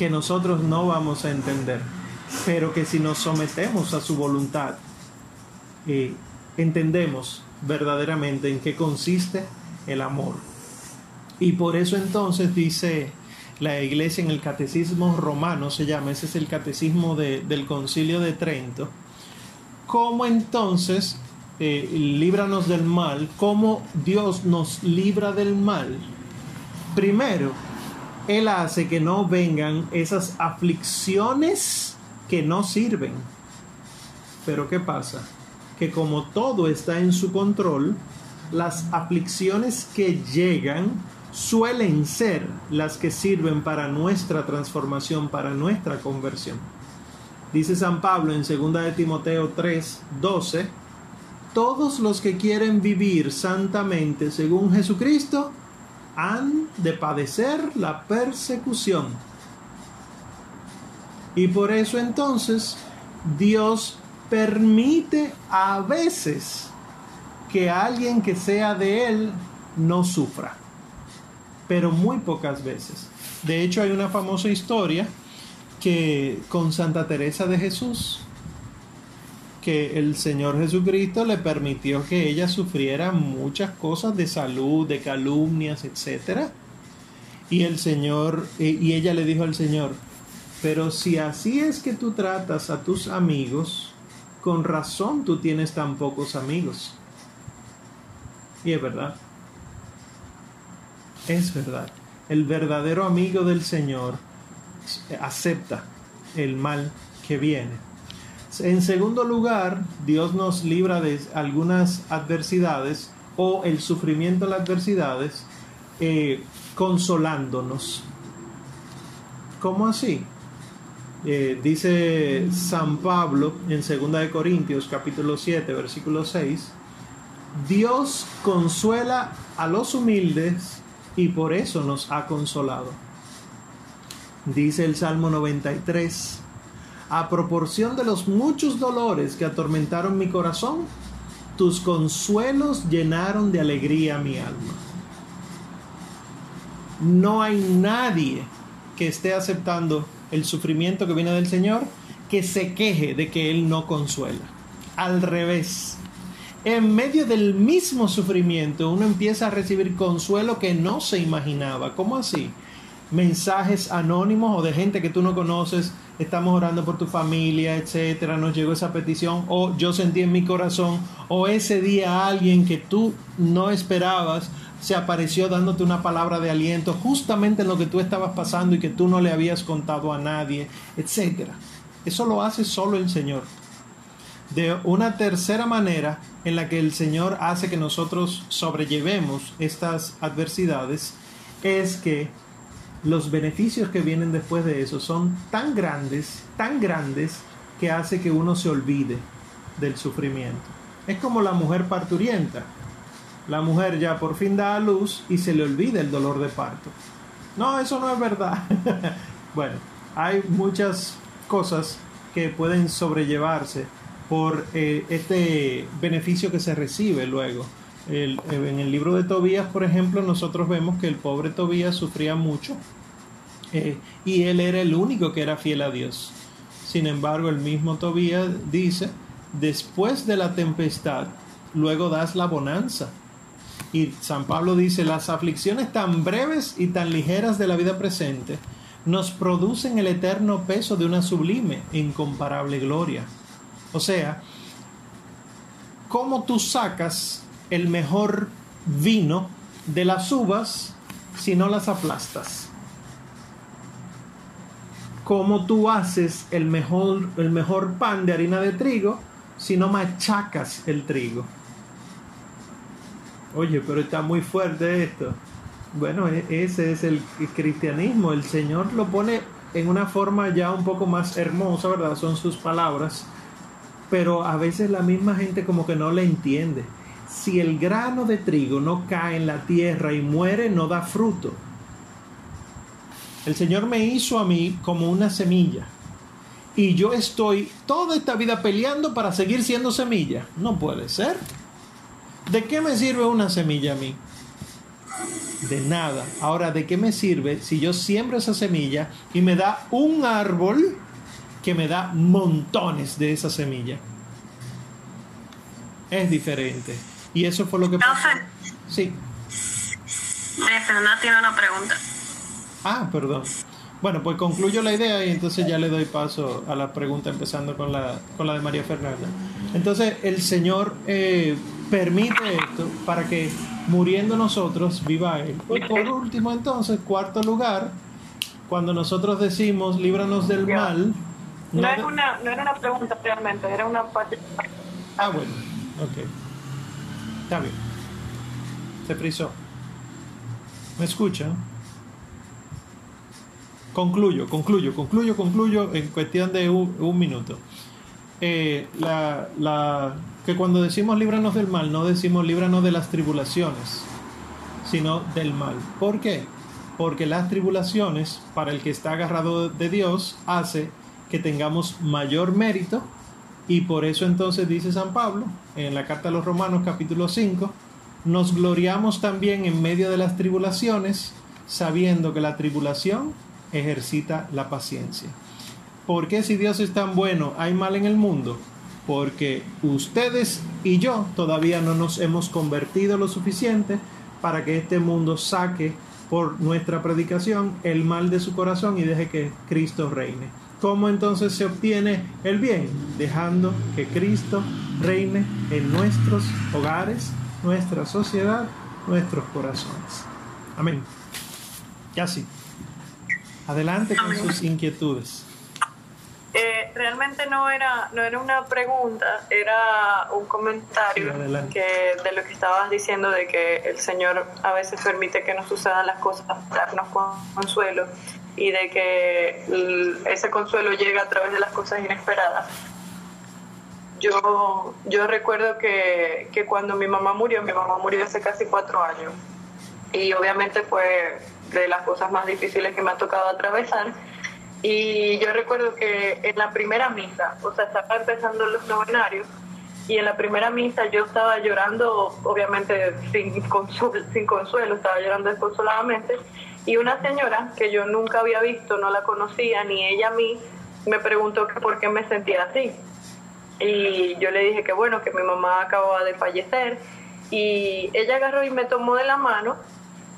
que nosotros no vamos a entender, pero que si nos sometemos a su voluntad, eh, entendemos verdaderamente en qué consiste el amor. Y por eso entonces dice la iglesia en el catecismo romano, se llama, ese es el catecismo del concilio de Trento, cómo entonces eh, líbranos del mal, cómo Dios nos libra del mal. Primero, Él hace que no vengan esas aflicciones que no sirven. Pero ¿qué pasa? Que como todo está en su control, las aflicciones que llegan suelen ser las que sirven para nuestra transformación, para nuestra conversión. Dice San Pablo en 2 de Timoteo 3, 12, todos los que quieren vivir santamente según Jesucristo han de padecer la persecución. Y por eso entonces Dios permite a veces que alguien que sea de Él no sufra pero muy pocas veces. De hecho, hay una famosa historia que con Santa Teresa de Jesús, que el Señor Jesucristo le permitió que ella sufriera muchas cosas de salud, de calumnias, etc. Y el Señor, y ella le dijo al Señor, pero si así es que tú tratas a tus amigos, con razón tú tienes tan pocos amigos. Y es verdad. Es verdad. El verdadero amigo del Señor acepta el mal que viene. En segundo lugar, Dios nos libra de algunas adversidades o el sufrimiento de las adversidades eh, consolándonos. ¿Cómo así? Eh, dice San Pablo en 2 Corintios capítulo 7 versículo 6, Dios consuela a los humildes y por eso nos ha consolado. Dice el Salmo 93, a proporción de los muchos dolores que atormentaron mi corazón, tus consuelos llenaron de alegría mi alma. No hay nadie que esté aceptando el sufrimiento que viene del Señor que se queje de que Él no consuela. Al revés, en medio del mismo sufrimiento uno empieza a recibir consuelo que no se imaginaba. ¿Cómo así? Mensajes anónimos o de gente que tú no conoces, estamos orando por tu familia, etcétera, nos llegó esa petición, o yo sentí en mi corazón, o ese día alguien que tú no esperabas se apareció dándote una palabra de aliento justamente en lo que tú estabas pasando y que tú no le habías contado a nadie, etcétera. Eso lo hace solo el Señor. De una tercera manera en la que el Señor hace que nosotros sobrellevemos estas adversidades es que los beneficios que vienen después de eso son tan grandes, tan grandes, que hace que uno se olvide del sufrimiento. Es como la mujer parturienta. La mujer ya por fin da a luz y se le olvida el dolor de parto. No, eso no es verdad. bueno, hay muchas cosas que pueden sobrellevarse por eh, este beneficio que se recibe luego. En el libro de Tobías, por ejemplo, nosotros vemos que el pobre Tobías sufría mucho eh, y él era el único que era fiel a Dios. Sin embargo, el mismo Tobías dice, después de la tempestad, luego das la bonanza. Y San Pablo dice, las aflicciones tan breves y tan ligeras de la vida presente nos producen el eterno peso de una sublime e incomparable gloria. O sea, ¿cómo tú sacas el mejor vino de las uvas si no las aplastas? ¿Cómo tú haces el mejor, el mejor pan de harina de trigo si no machacas el trigo? Oye, pero está muy fuerte esto. Bueno, e-, ese es el cristianismo. El Señor lo pone en una forma ya un poco más hermosa, ¿verdad? Son sus palabras. Pero a veces la misma gente como que no le entiende. Si el grano de trigo no cae en la tierra y muere, no da fruto. El Señor me hizo a mí como una semilla. Y yo estoy toda esta vida peleando para seguir siendo semilla. No puede ser. ¿De qué me sirve una semilla a mí? De nada. Ahora, ¿de qué me sirve si yo siembro esa semilla y me da un árbol que me da montones de esa semilla? Es diferente. Y eso fue lo que pasó. Sí. Fernanda tiene una pregunta. Ah, perdón. Bueno, pues concluyo la idea y entonces ya le doy paso a la pregunta empezando con la, con la de María Fernanda. Entonces el Señor eh, permite esto para que muriendo nosotros viva Él. Y por último entonces, cuarto lugar, cuando nosotros decimos líbranos del mal. No, no, una, no era una pregunta realmente, era una parte. Ah, bueno, ok. Está bien. Se frizó. ¿Me escuchan? Concluyo, concluyo, concluyo, concluyo en cuestión de un, minuto. Eh, la, que cuando decimos líbranos del mal, no decimos líbranos de las tribulaciones, sino del mal. ¿Por qué? Porque las tribulaciones, para el que está agarrado de Dios, hace que tengamos mayor mérito y por eso entonces dice San Pablo en la carta a los Romanos capítulo 5, nos gloriamos también en medio de las tribulaciones, sabiendo que la tribulación ejercita la paciencia. ¿Por qué si Dios es tan bueno hay mal en el mundo? Porque ustedes y yo todavía no nos hemos convertido lo suficiente para que este mundo saque por nuestra predicación el mal de su corazón y deje que Cristo reine. ¿Cómo entonces se obtiene el bien? Dejando que Cristo reine en nuestros hogares, nuestra sociedad, nuestros corazones. Amén. Ya sí. Adelante con sus inquietudes. Eh, realmente no era, no era una pregunta, era un comentario que, de lo que estabas diciendo de que el Señor a veces permite que nos sucedan las cosas para darnos consuelo y de que ese consuelo llega a través de las cosas inesperadas. Yo, yo recuerdo que, que cuando mi mamá murió, mi mamá murió hace casi cuatro años y obviamente fue de las cosas más difíciles que me ha tocado atravesar. Y yo recuerdo que en la primera misa, o sea, estaba empezando los novenarios, y en la primera misa yo estaba llorando, obviamente sin consuelo, sin consuelo, estaba llorando desconsoladamente, y una señora que yo nunca había visto, no la conocía, ni ella a mí, me preguntó que por qué me sentía así. Y yo le dije que bueno, que mi mamá acababa de fallecer, y ella agarró y me tomó de la mano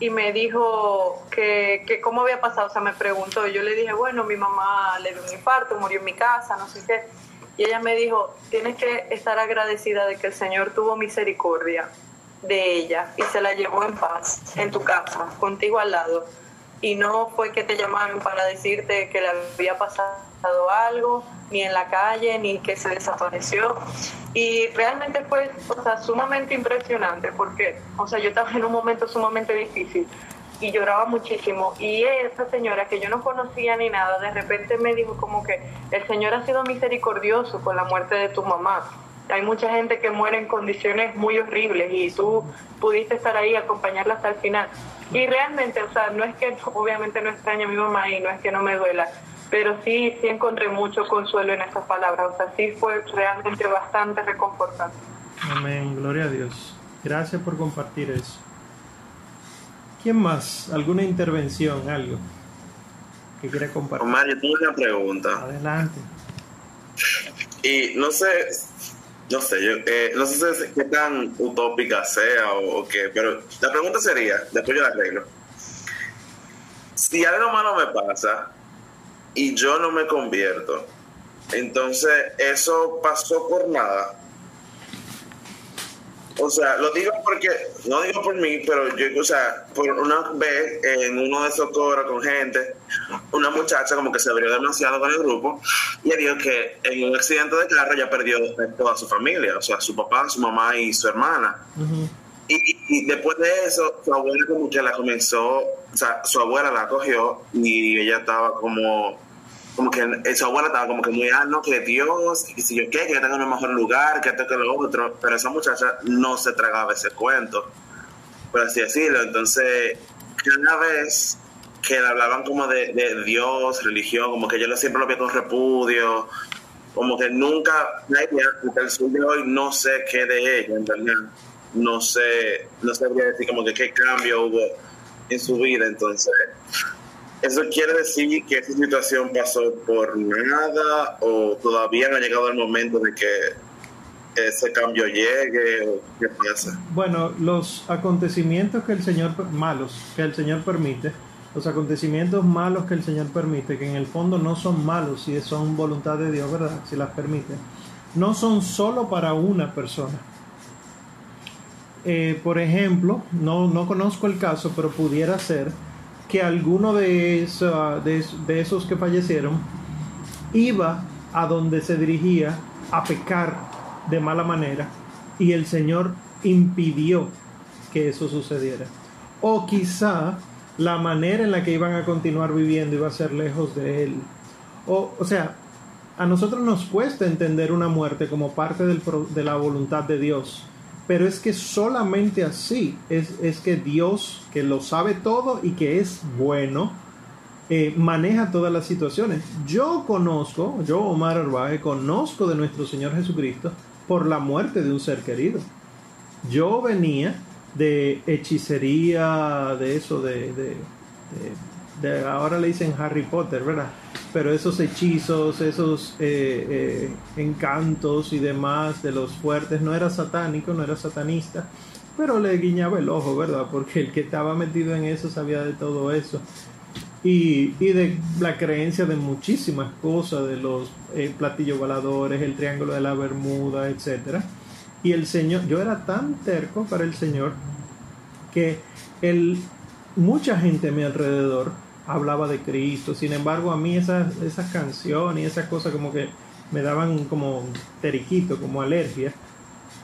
y me dijo que, que, cómo había pasado, o sea, me preguntó, y yo le dije, bueno, mi mamá le dio un infarto, murió en mi casa, no sé qué, y ella me dijo, tienes que estar agradecida de que el Señor tuvo misericordia de ella y se la llevó en paz en tu casa, contigo al lado, y no fue que te llamaron para decirte que le había pasado algo, ni en la calle, ni que se desapareció. Y realmente fue o sea, sumamente impresionante porque, o sea, yo estaba en un momento sumamente difícil y lloraba muchísimo. Y esa señora que yo no conocía ni nada, de repente me dijo como que el Señor ha sido misericordioso con la muerte de tu mamá. Hay mucha gente que muere en condiciones muy horribles y tú pudiste estar ahí, acompañarla hasta el final. Y realmente, o sea, no es que obviamente no extrañe a mi mamá y no es que no me duela, pero sí, sí encontré mucho consuelo en esas palabras. O sea, sí fue realmente bastante reconfortante. Amén, gloria a Dios. Gracias por compartir eso. ¿Quién más? ¿Alguna intervención, algo que quiera compartir? Omar, yo tengo una pregunta. Adelante. Y no sé, no sé, yo, eh, no sé qué tan utópica sea o, qué, pero la pregunta sería, después yo la arreglo. Si algo malo me pasa y yo no me convierto, entonces eso pasó por nada. O sea, lo digo porque, no digo por mí, pero yo, o sea, por una vez en uno de esos coros con gente, una muchacha como que se abrió demasiado con el grupo y ella dijo que en un accidente de carro ya perdió toda su familia, o sea, su papá, su mamá y su hermana. y, después de eso, su abuela como que la comenzó, o sea, su abuela la cogió y ella estaba como como que su abuela estaba como que muy, ah, no, que Dios, que si yo qué, que yo tengo un mejor lugar, que esto, que lo otro, pero esa muchacha no se tragaba ese cuento, por así decirlo. Entonces, cada vez que le hablaban como de, de Dios, religión, como que yo lo siempre lo vi con repudio, como que nunca, nadie, el sur de hoy, no sé qué de ella, en realidad. No sé, no sabría decir como que qué cambio hubo en su vida, entonces ¿Eso quiere decir que esa situación pasó por nada o todavía no ha llegado el momento de que ese cambio llegue o qué pasa? Bueno, los acontecimientos que el Señor, malos, que el Señor permite, los acontecimientos malos que el Señor permite, que en el fondo no son malos, si son voluntad de Dios, ¿verdad? Si las permite, no son solo para una persona. Eh, por ejemplo, no, no conozco el caso, pero pudiera ser que alguno de, de, esos que fallecieron iba a donde se dirigía a pecar de mala manera y el Señor impidió que eso sucediera. O quizá la manera en la que iban a continuar viviendo iba a ser lejos de Él. O, o sea, a nosotros nos cuesta entender una muerte como parte de la voluntad de Dios. Pero es que solamente así es, es que Dios, que lo sabe todo y que es bueno, eh, maneja todas las situaciones. Yo conozco, yo Omar Arbaje, conozco de nuestro Señor Jesucristo por la muerte de un ser querido. Yo venía de hechicería, de eso, de, de ahora le dicen Harry Potter, ¿verdad? Pero esos hechizos, esos eh, eh, encantos y demás de los fuertes, no era satánico, no era satanista, pero le guiñaba el ojo, ¿verdad? Porque el que estaba metido en eso sabía de todo eso. Y, y de la creencia de muchísimas cosas, de los eh, platillos voladores, el triángulo de la Bermuda, etc. Y el Señor, yo era tan terco para el Señor que el, mucha gente a mi alrededor hablaba de Cristo. Sin embargo, a mí esas, esas canciones y esas cosas como que me daban como teriquito, como alergia.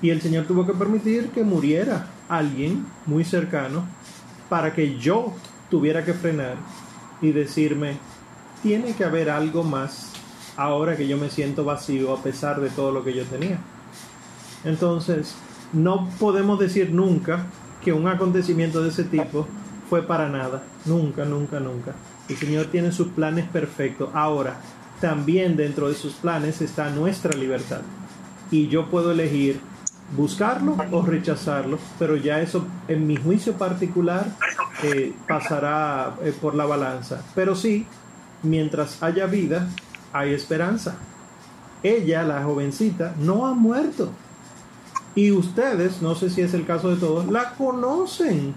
Y el Señor tuvo que permitir que muriera alguien muy cercano para que yo tuviera que frenar y decirme, tiene que haber algo más ahora que yo me siento vacío a pesar de todo lo que yo tenía. Entonces, no podemos decir nunca que un acontecimiento de ese tipo fue para nada. Nunca, nunca, nunca. El Señor tiene sus planes perfectos. Ahora, también dentro de sus planes está nuestra libertad. Y yo puedo elegir buscarlo o rechazarlo, pero ya eso en mi juicio particular eh, pasará eh, por la balanza. Pero sí, mientras haya vida, hay esperanza. Ella, la jovencita, no ha muerto. Y ustedes, no sé si es el caso de todos, la conocen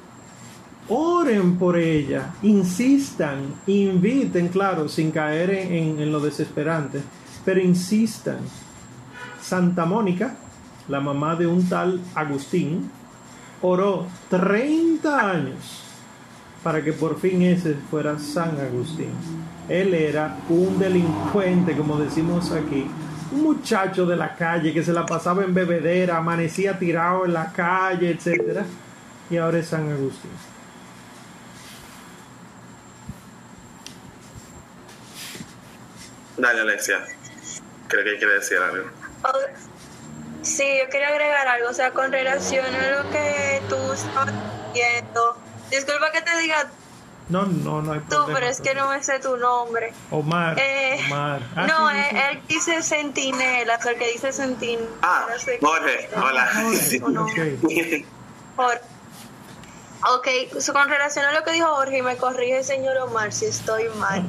oren por ella, insistan, inviten, claro, sin caer en, lo desesperante, pero insistan. Santa Mónica, la mamá de un tal Agustín, oró 30 años para que por fin ese fuera San Agustín. Él era un delincuente, como decimos aquí, un muchacho de la calle que se la pasaba en bebedera, amanecía tirado en la calle, etcétera, y ahora es San Agustín. Dale, Alexia. Creo que quiere decir algo. Sí, yo quería agregar algo, o sea, con relación a lo que tú estás diciendo. Disculpa que te diga no, no, no hay problema. Tú, pero es que no me sé tu nombre. Omar. Eh, Omar. Ah, no, él, él, dice Centinela, el que dice Centinela. Ah, Jorge, hola. Jorge. Jorge. Ok, con relación a lo que dijo Jorge, me corrige el señor Omar si estoy mal.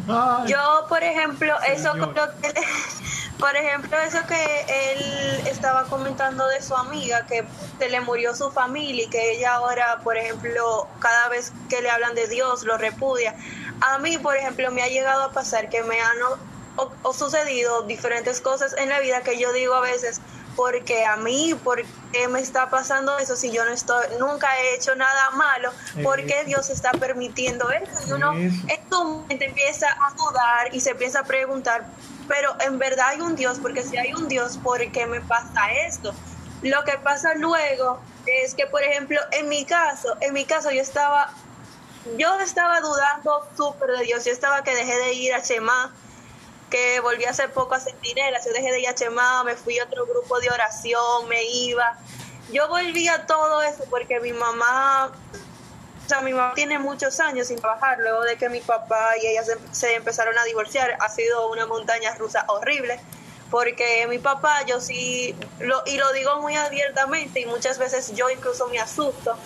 Yo, por ejemplo, eso que, por ejemplo, eso que él estaba comentando de su amiga, que se le murió su familia y que ella ahora, por ejemplo, cada vez que le hablan de Dios lo repudia. A mí, por ejemplo, me ha llegado a pasar que me han o sucedido diferentes cosas en la vida que yo digo a veces, porque a mí, ¿por qué me está pasando eso si yo no estoy, nunca he hecho nada malo? ¿Por qué Dios está permitiendo eso? Y uno en tu mente empieza a dudar y se empieza a preguntar, pero en verdad hay un Dios, porque si hay un Dios, ¿por qué me pasa esto? Lo que pasa luego es que, por ejemplo, en mi caso, en mi caso yo estaba, yo estaba dudando súper de Dios, yo estaba que dejé de ir a Chema, que volví hace poco a Centinelas, yo dejé de Chema, me fui a otro grupo de oración, me iba. Yo volví a todo eso porque mi mamá, o sea, mi mamá tiene muchos años sin trabajar, luego de que mi papá y ella se, empezaron a divorciar, ha sido una montaña rusa horrible porque mi papá, yo sí, lo, y lo digo muy abiertamente, y muchas veces yo incluso me asusto,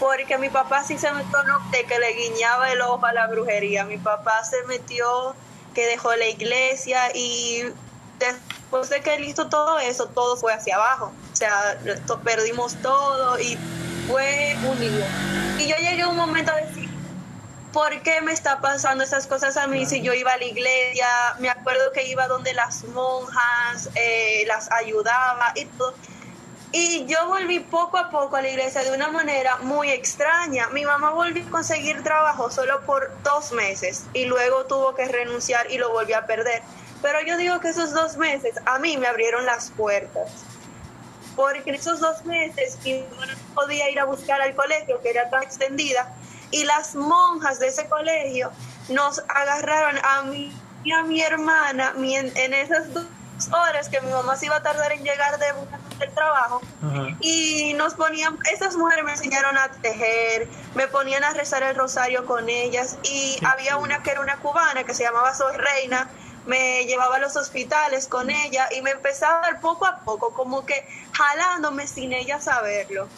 porque mi papá sí se metió de que le guiñaba el ojo a la brujería. Mi papá se metió que dejó la iglesia y después de que hizo todo eso, todo fue hacia abajo. O sea, perdimos todo y fue un lío. Y yo llegué a un momento a decir, ¿por qué me está pasando esas cosas a mí si yo iba a la iglesia? Me acuerdo que iba donde las monjas, eh, las ayudaba y todo. Y yo volví poco a poco a la iglesia de una manera muy extraña. Mi mamá volvió a conseguir trabajo solo por dos meses y luego tuvo que renunciar y lo volvió a perder. Pero yo digo que esos dos meses a mí me abrieron las puertas. Porque en esos dos meses yo no podía ir a buscar al colegio, que era tan extendida, y las monjas de ese colegio nos agarraron a mí y a mi hermana en esas dos horas que mi mamá se iba a tardar en llegar de del trabajo. Y nos ponían, esas mujeres me enseñaron a tejer, me ponían a rezar el rosario con ellas. Y había una que era una cubana que se llamaba Sol Reina, me llevaba a los hospitales con ella y me empezaba a dar poco a poco, como que jalándome sin ella saberlo.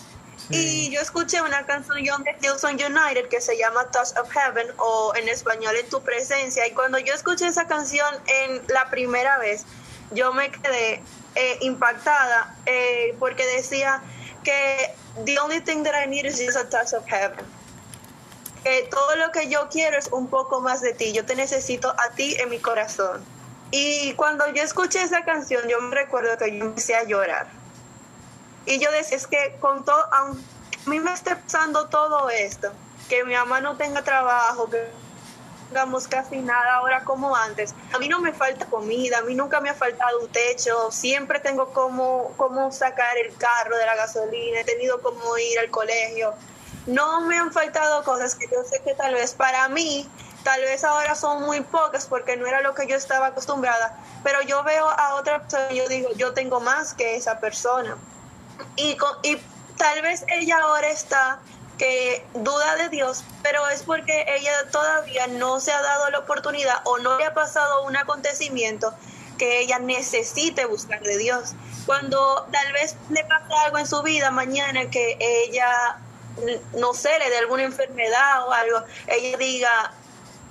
Y yo escuché una canción de Hillsong United que se llama Touch of Heaven o en español En tu presencia. Y cuando yo escuché esa canción en la primera vez, yo me quedé eh, impactada eh, porque decía que the only thing that I need is just a touch of heaven. Que todo lo que yo quiero es un poco más de ti. Yo te necesito a ti en mi corazón. Y cuando yo escuché esa canción, yo me recuerdo que yo empecé a llorar. Y yo decía, es que con todo, a mí me está pasando todo esto, que mi mamá no tenga trabajo, que tengamos casi nada ahora como antes. A mí no me falta comida, a mí nunca me ha faltado un techo, siempre tengo como, como sacar el carro de la gasolina, he tenido como ir al colegio. No me han faltado cosas que yo sé que tal vez para mí, tal vez ahora son muy pocas porque no era lo que yo estaba acostumbrada, pero yo veo a otra persona y yo digo, yo tengo más que esa persona. Y, y tal vez ella ahora está que duda de Dios, pero es porque ella todavía no se ha dado la oportunidad o no le ha pasado un acontecimiento que ella necesite buscar de Dios. Cuando tal vez le pasa algo en su vida mañana que ella, no sé, le dé alguna enfermedad o algo, ella diga,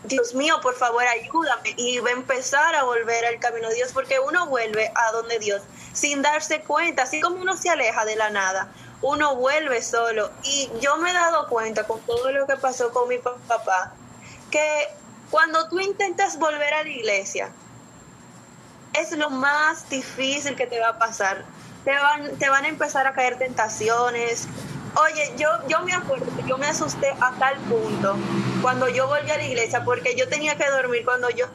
Dios mío, por favor, ayúdame. Y va a empezar a volver al camino de Dios, porque uno vuelve a donde Dios, sin darse cuenta, así como uno se aleja de la nada uno vuelve solo. Y yo me he dado cuenta con todo lo que pasó con mi papá, que cuando tú intentas volver a la iglesia, es lo más difícil que te va a pasar. Te van, te van a empezar a caer tentaciones, Oye, yo, yo me acuerdo que yo me asusté a tal punto cuando yo volví a la iglesia porque yo tenía que dormir cuando yo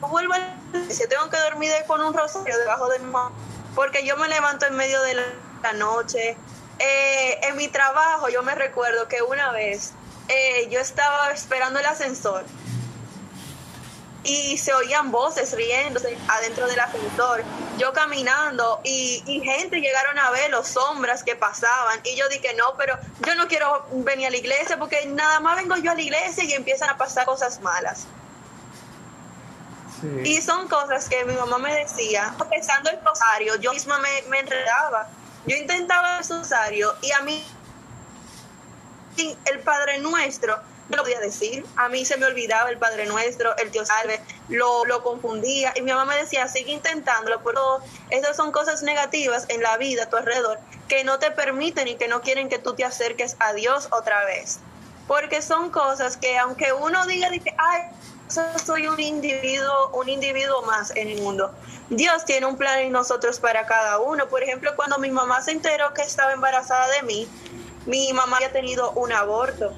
vuelvo a la iglesia, tengo que dormir con un rosario debajo de mi mano porque yo me levanto en medio de la noche. Eh, en mi trabajo yo me recuerdo que una vez eh, yo estaba esperando el ascensor y se oían voces riéndose adentro del ascensor, yo caminando y, gente llegaron a ver los sombras que pasaban y yo dije, no, pero yo no quiero venir a la iglesia porque nada más vengo yo a la iglesia y empiezan a pasar cosas malas. Y son cosas que mi mamá me decía, empezando el rosario, yo misma me, me enredaba. Yo intentaba el rosario y a mí el Padre Nuestro no lo podía decir. A mí se me olvidaba el Padre Nuestro, el Tío Salve, lo, lo confundía. Y mi mamá me decía, sigue intentándolo, pero esas son cosas negativas en la vida a tu alrededor que no te permiten y que no quieren que tú te acerques a Dios otra vez. Porque son cosas que aunque uno diga, dice, ay, soy un individuo, un individuo más en el mundo. Dios tiene un plan en nosotros para cada uno. Por ejemplo, cuando mi mamá se enteró que estaba embarazada de mí, mi mamá había tenido un aborto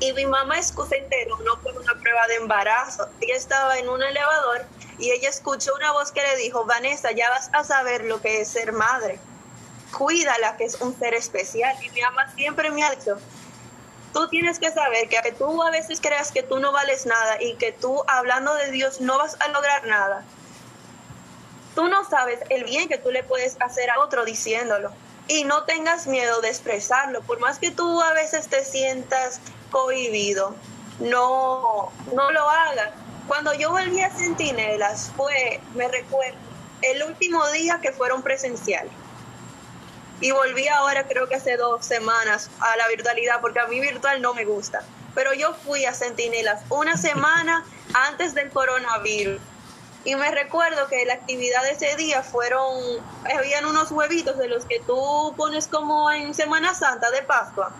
y mi mamá se enteró no por una prueba de embarazo. Ella estaba en un elevador y ella escuchó una voz que le dijo, Vanessa, ya vas a saber lo que es ser madre. Cuídala, que es un ser especial. Y mi mamá siempre me ha dicho, tú tienes que saber que tú a veces creas que tú no vales nada y que tú hablando de Dios no vas a lograr nada. Tú no sabes el bien que tú le puedes hacer a otro diciéndolo. Y no tengas miedo de expresarlo. Por más que tú a veces te sientas vivido no, no lo hagas. Cuando yo volví a Centinelas fue, me recuerdo, el último día que fueron presencial. Y volví ahora, creo que hace dos semanas, a la virtualidad, porque a mí virtual no me gusta. Pero yo fui a Centinelas una semana antes del coronavirus. Y me recuerdo que la actividad de ese día fueron, habían unos huevitos de los que tú pones como en Semana Santa de Pascua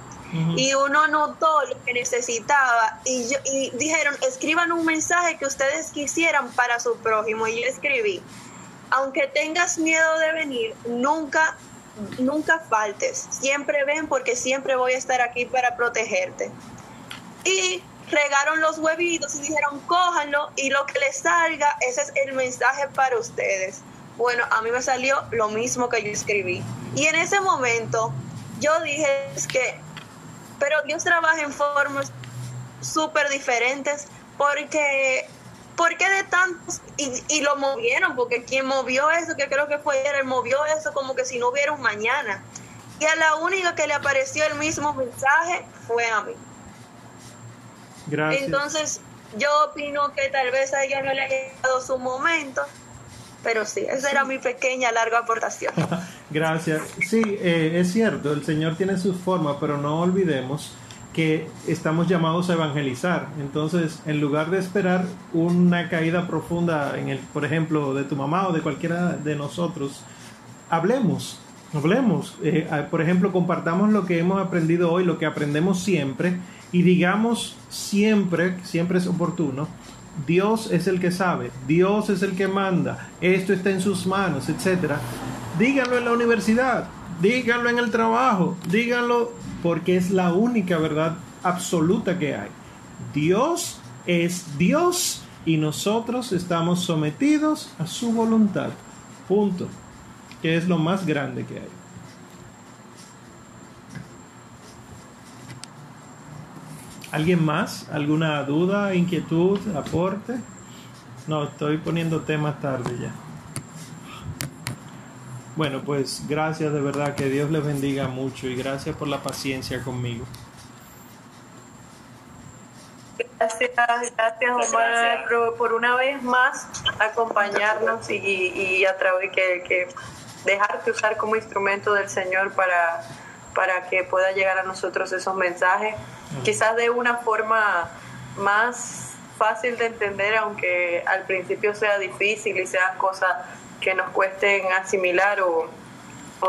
y uno notó lo que necesitaba y, yo, y dijeron, escriban un mensaje que ustedes quisieran para su prójimo y yo escribí, aunque tengas miedo de venir, nunca, nunca faltes, siempre ven porque siempre voy a estar aquí para protegerte. Y regaron los huevitos y dijeron, cójanlo y lo que les salga, ese es el mensaje para ustedes. Bueno, a mí me salió lo mismo que yo escribí. Y en ese momento yo dije que pero Dios trabaja en formas súper diferentes porque porque de tantos y, lo movieron porque quien movió eso que creo que fue él movió eso como que si no hubiera un mañana y a la única que le apareció el mismo mensaje fue a mí Gracias. entonces yo opino que tal vez a ella no le haya llegado su momento pero sí, esa era mi pequeña, larga aportación. Gracias. Sí, eh, es cierto, el Señor tiene sus formas, pero no olvidemos que estamos llamados a evangelizar. Entonces, en lugar de esperar una caída profunda, en el, por ejemplo, de tu mamá o de cualquiera de nosotros, hablemos, hablemos. Eh, por ejemplo, compartamos lo que hemos aprendido hoy, lo que aprendemos siempre, y digamos siempre, siempre es oportuno, Dios es el que sabe, Dios es el que manda, esto está en sus manos, etc. Díganlo en la universidad, díganlo en el trabajo, díganlo porque es la única verdad absoluta que hay. Dios es Dios y nosotros estamos sometidos a su voluntad. Punto. Que es lo más grande que hay. ¿Alguien más? ¿Alguna duda, inquietud, aporte? No, estoy poniendo temas tarde ya. Bueno, pues gracias de verdad, que Dios les bendiga mucho y gracias por la paciencia conmigo. Gracias, gracias Omar por una vez más acompañarnos y, y a través que, que dejarte usar como instrumento del Señor para para que pueda llegar a nosotros esos mensajes, quizás de una forma más fácil de entender, aunque al principio sea difícil y sean cosas que nos cuesten asimilar o,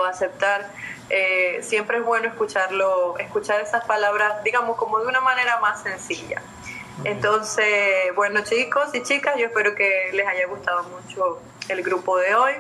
aceptar. Eh, siempre es bueno escucharlo, escuchar esas palabras, digamos, como de una manera más sencilla. Entonces, bueno chicos y chicas, yo espero que les haya gustado mucho el grupo de hoy.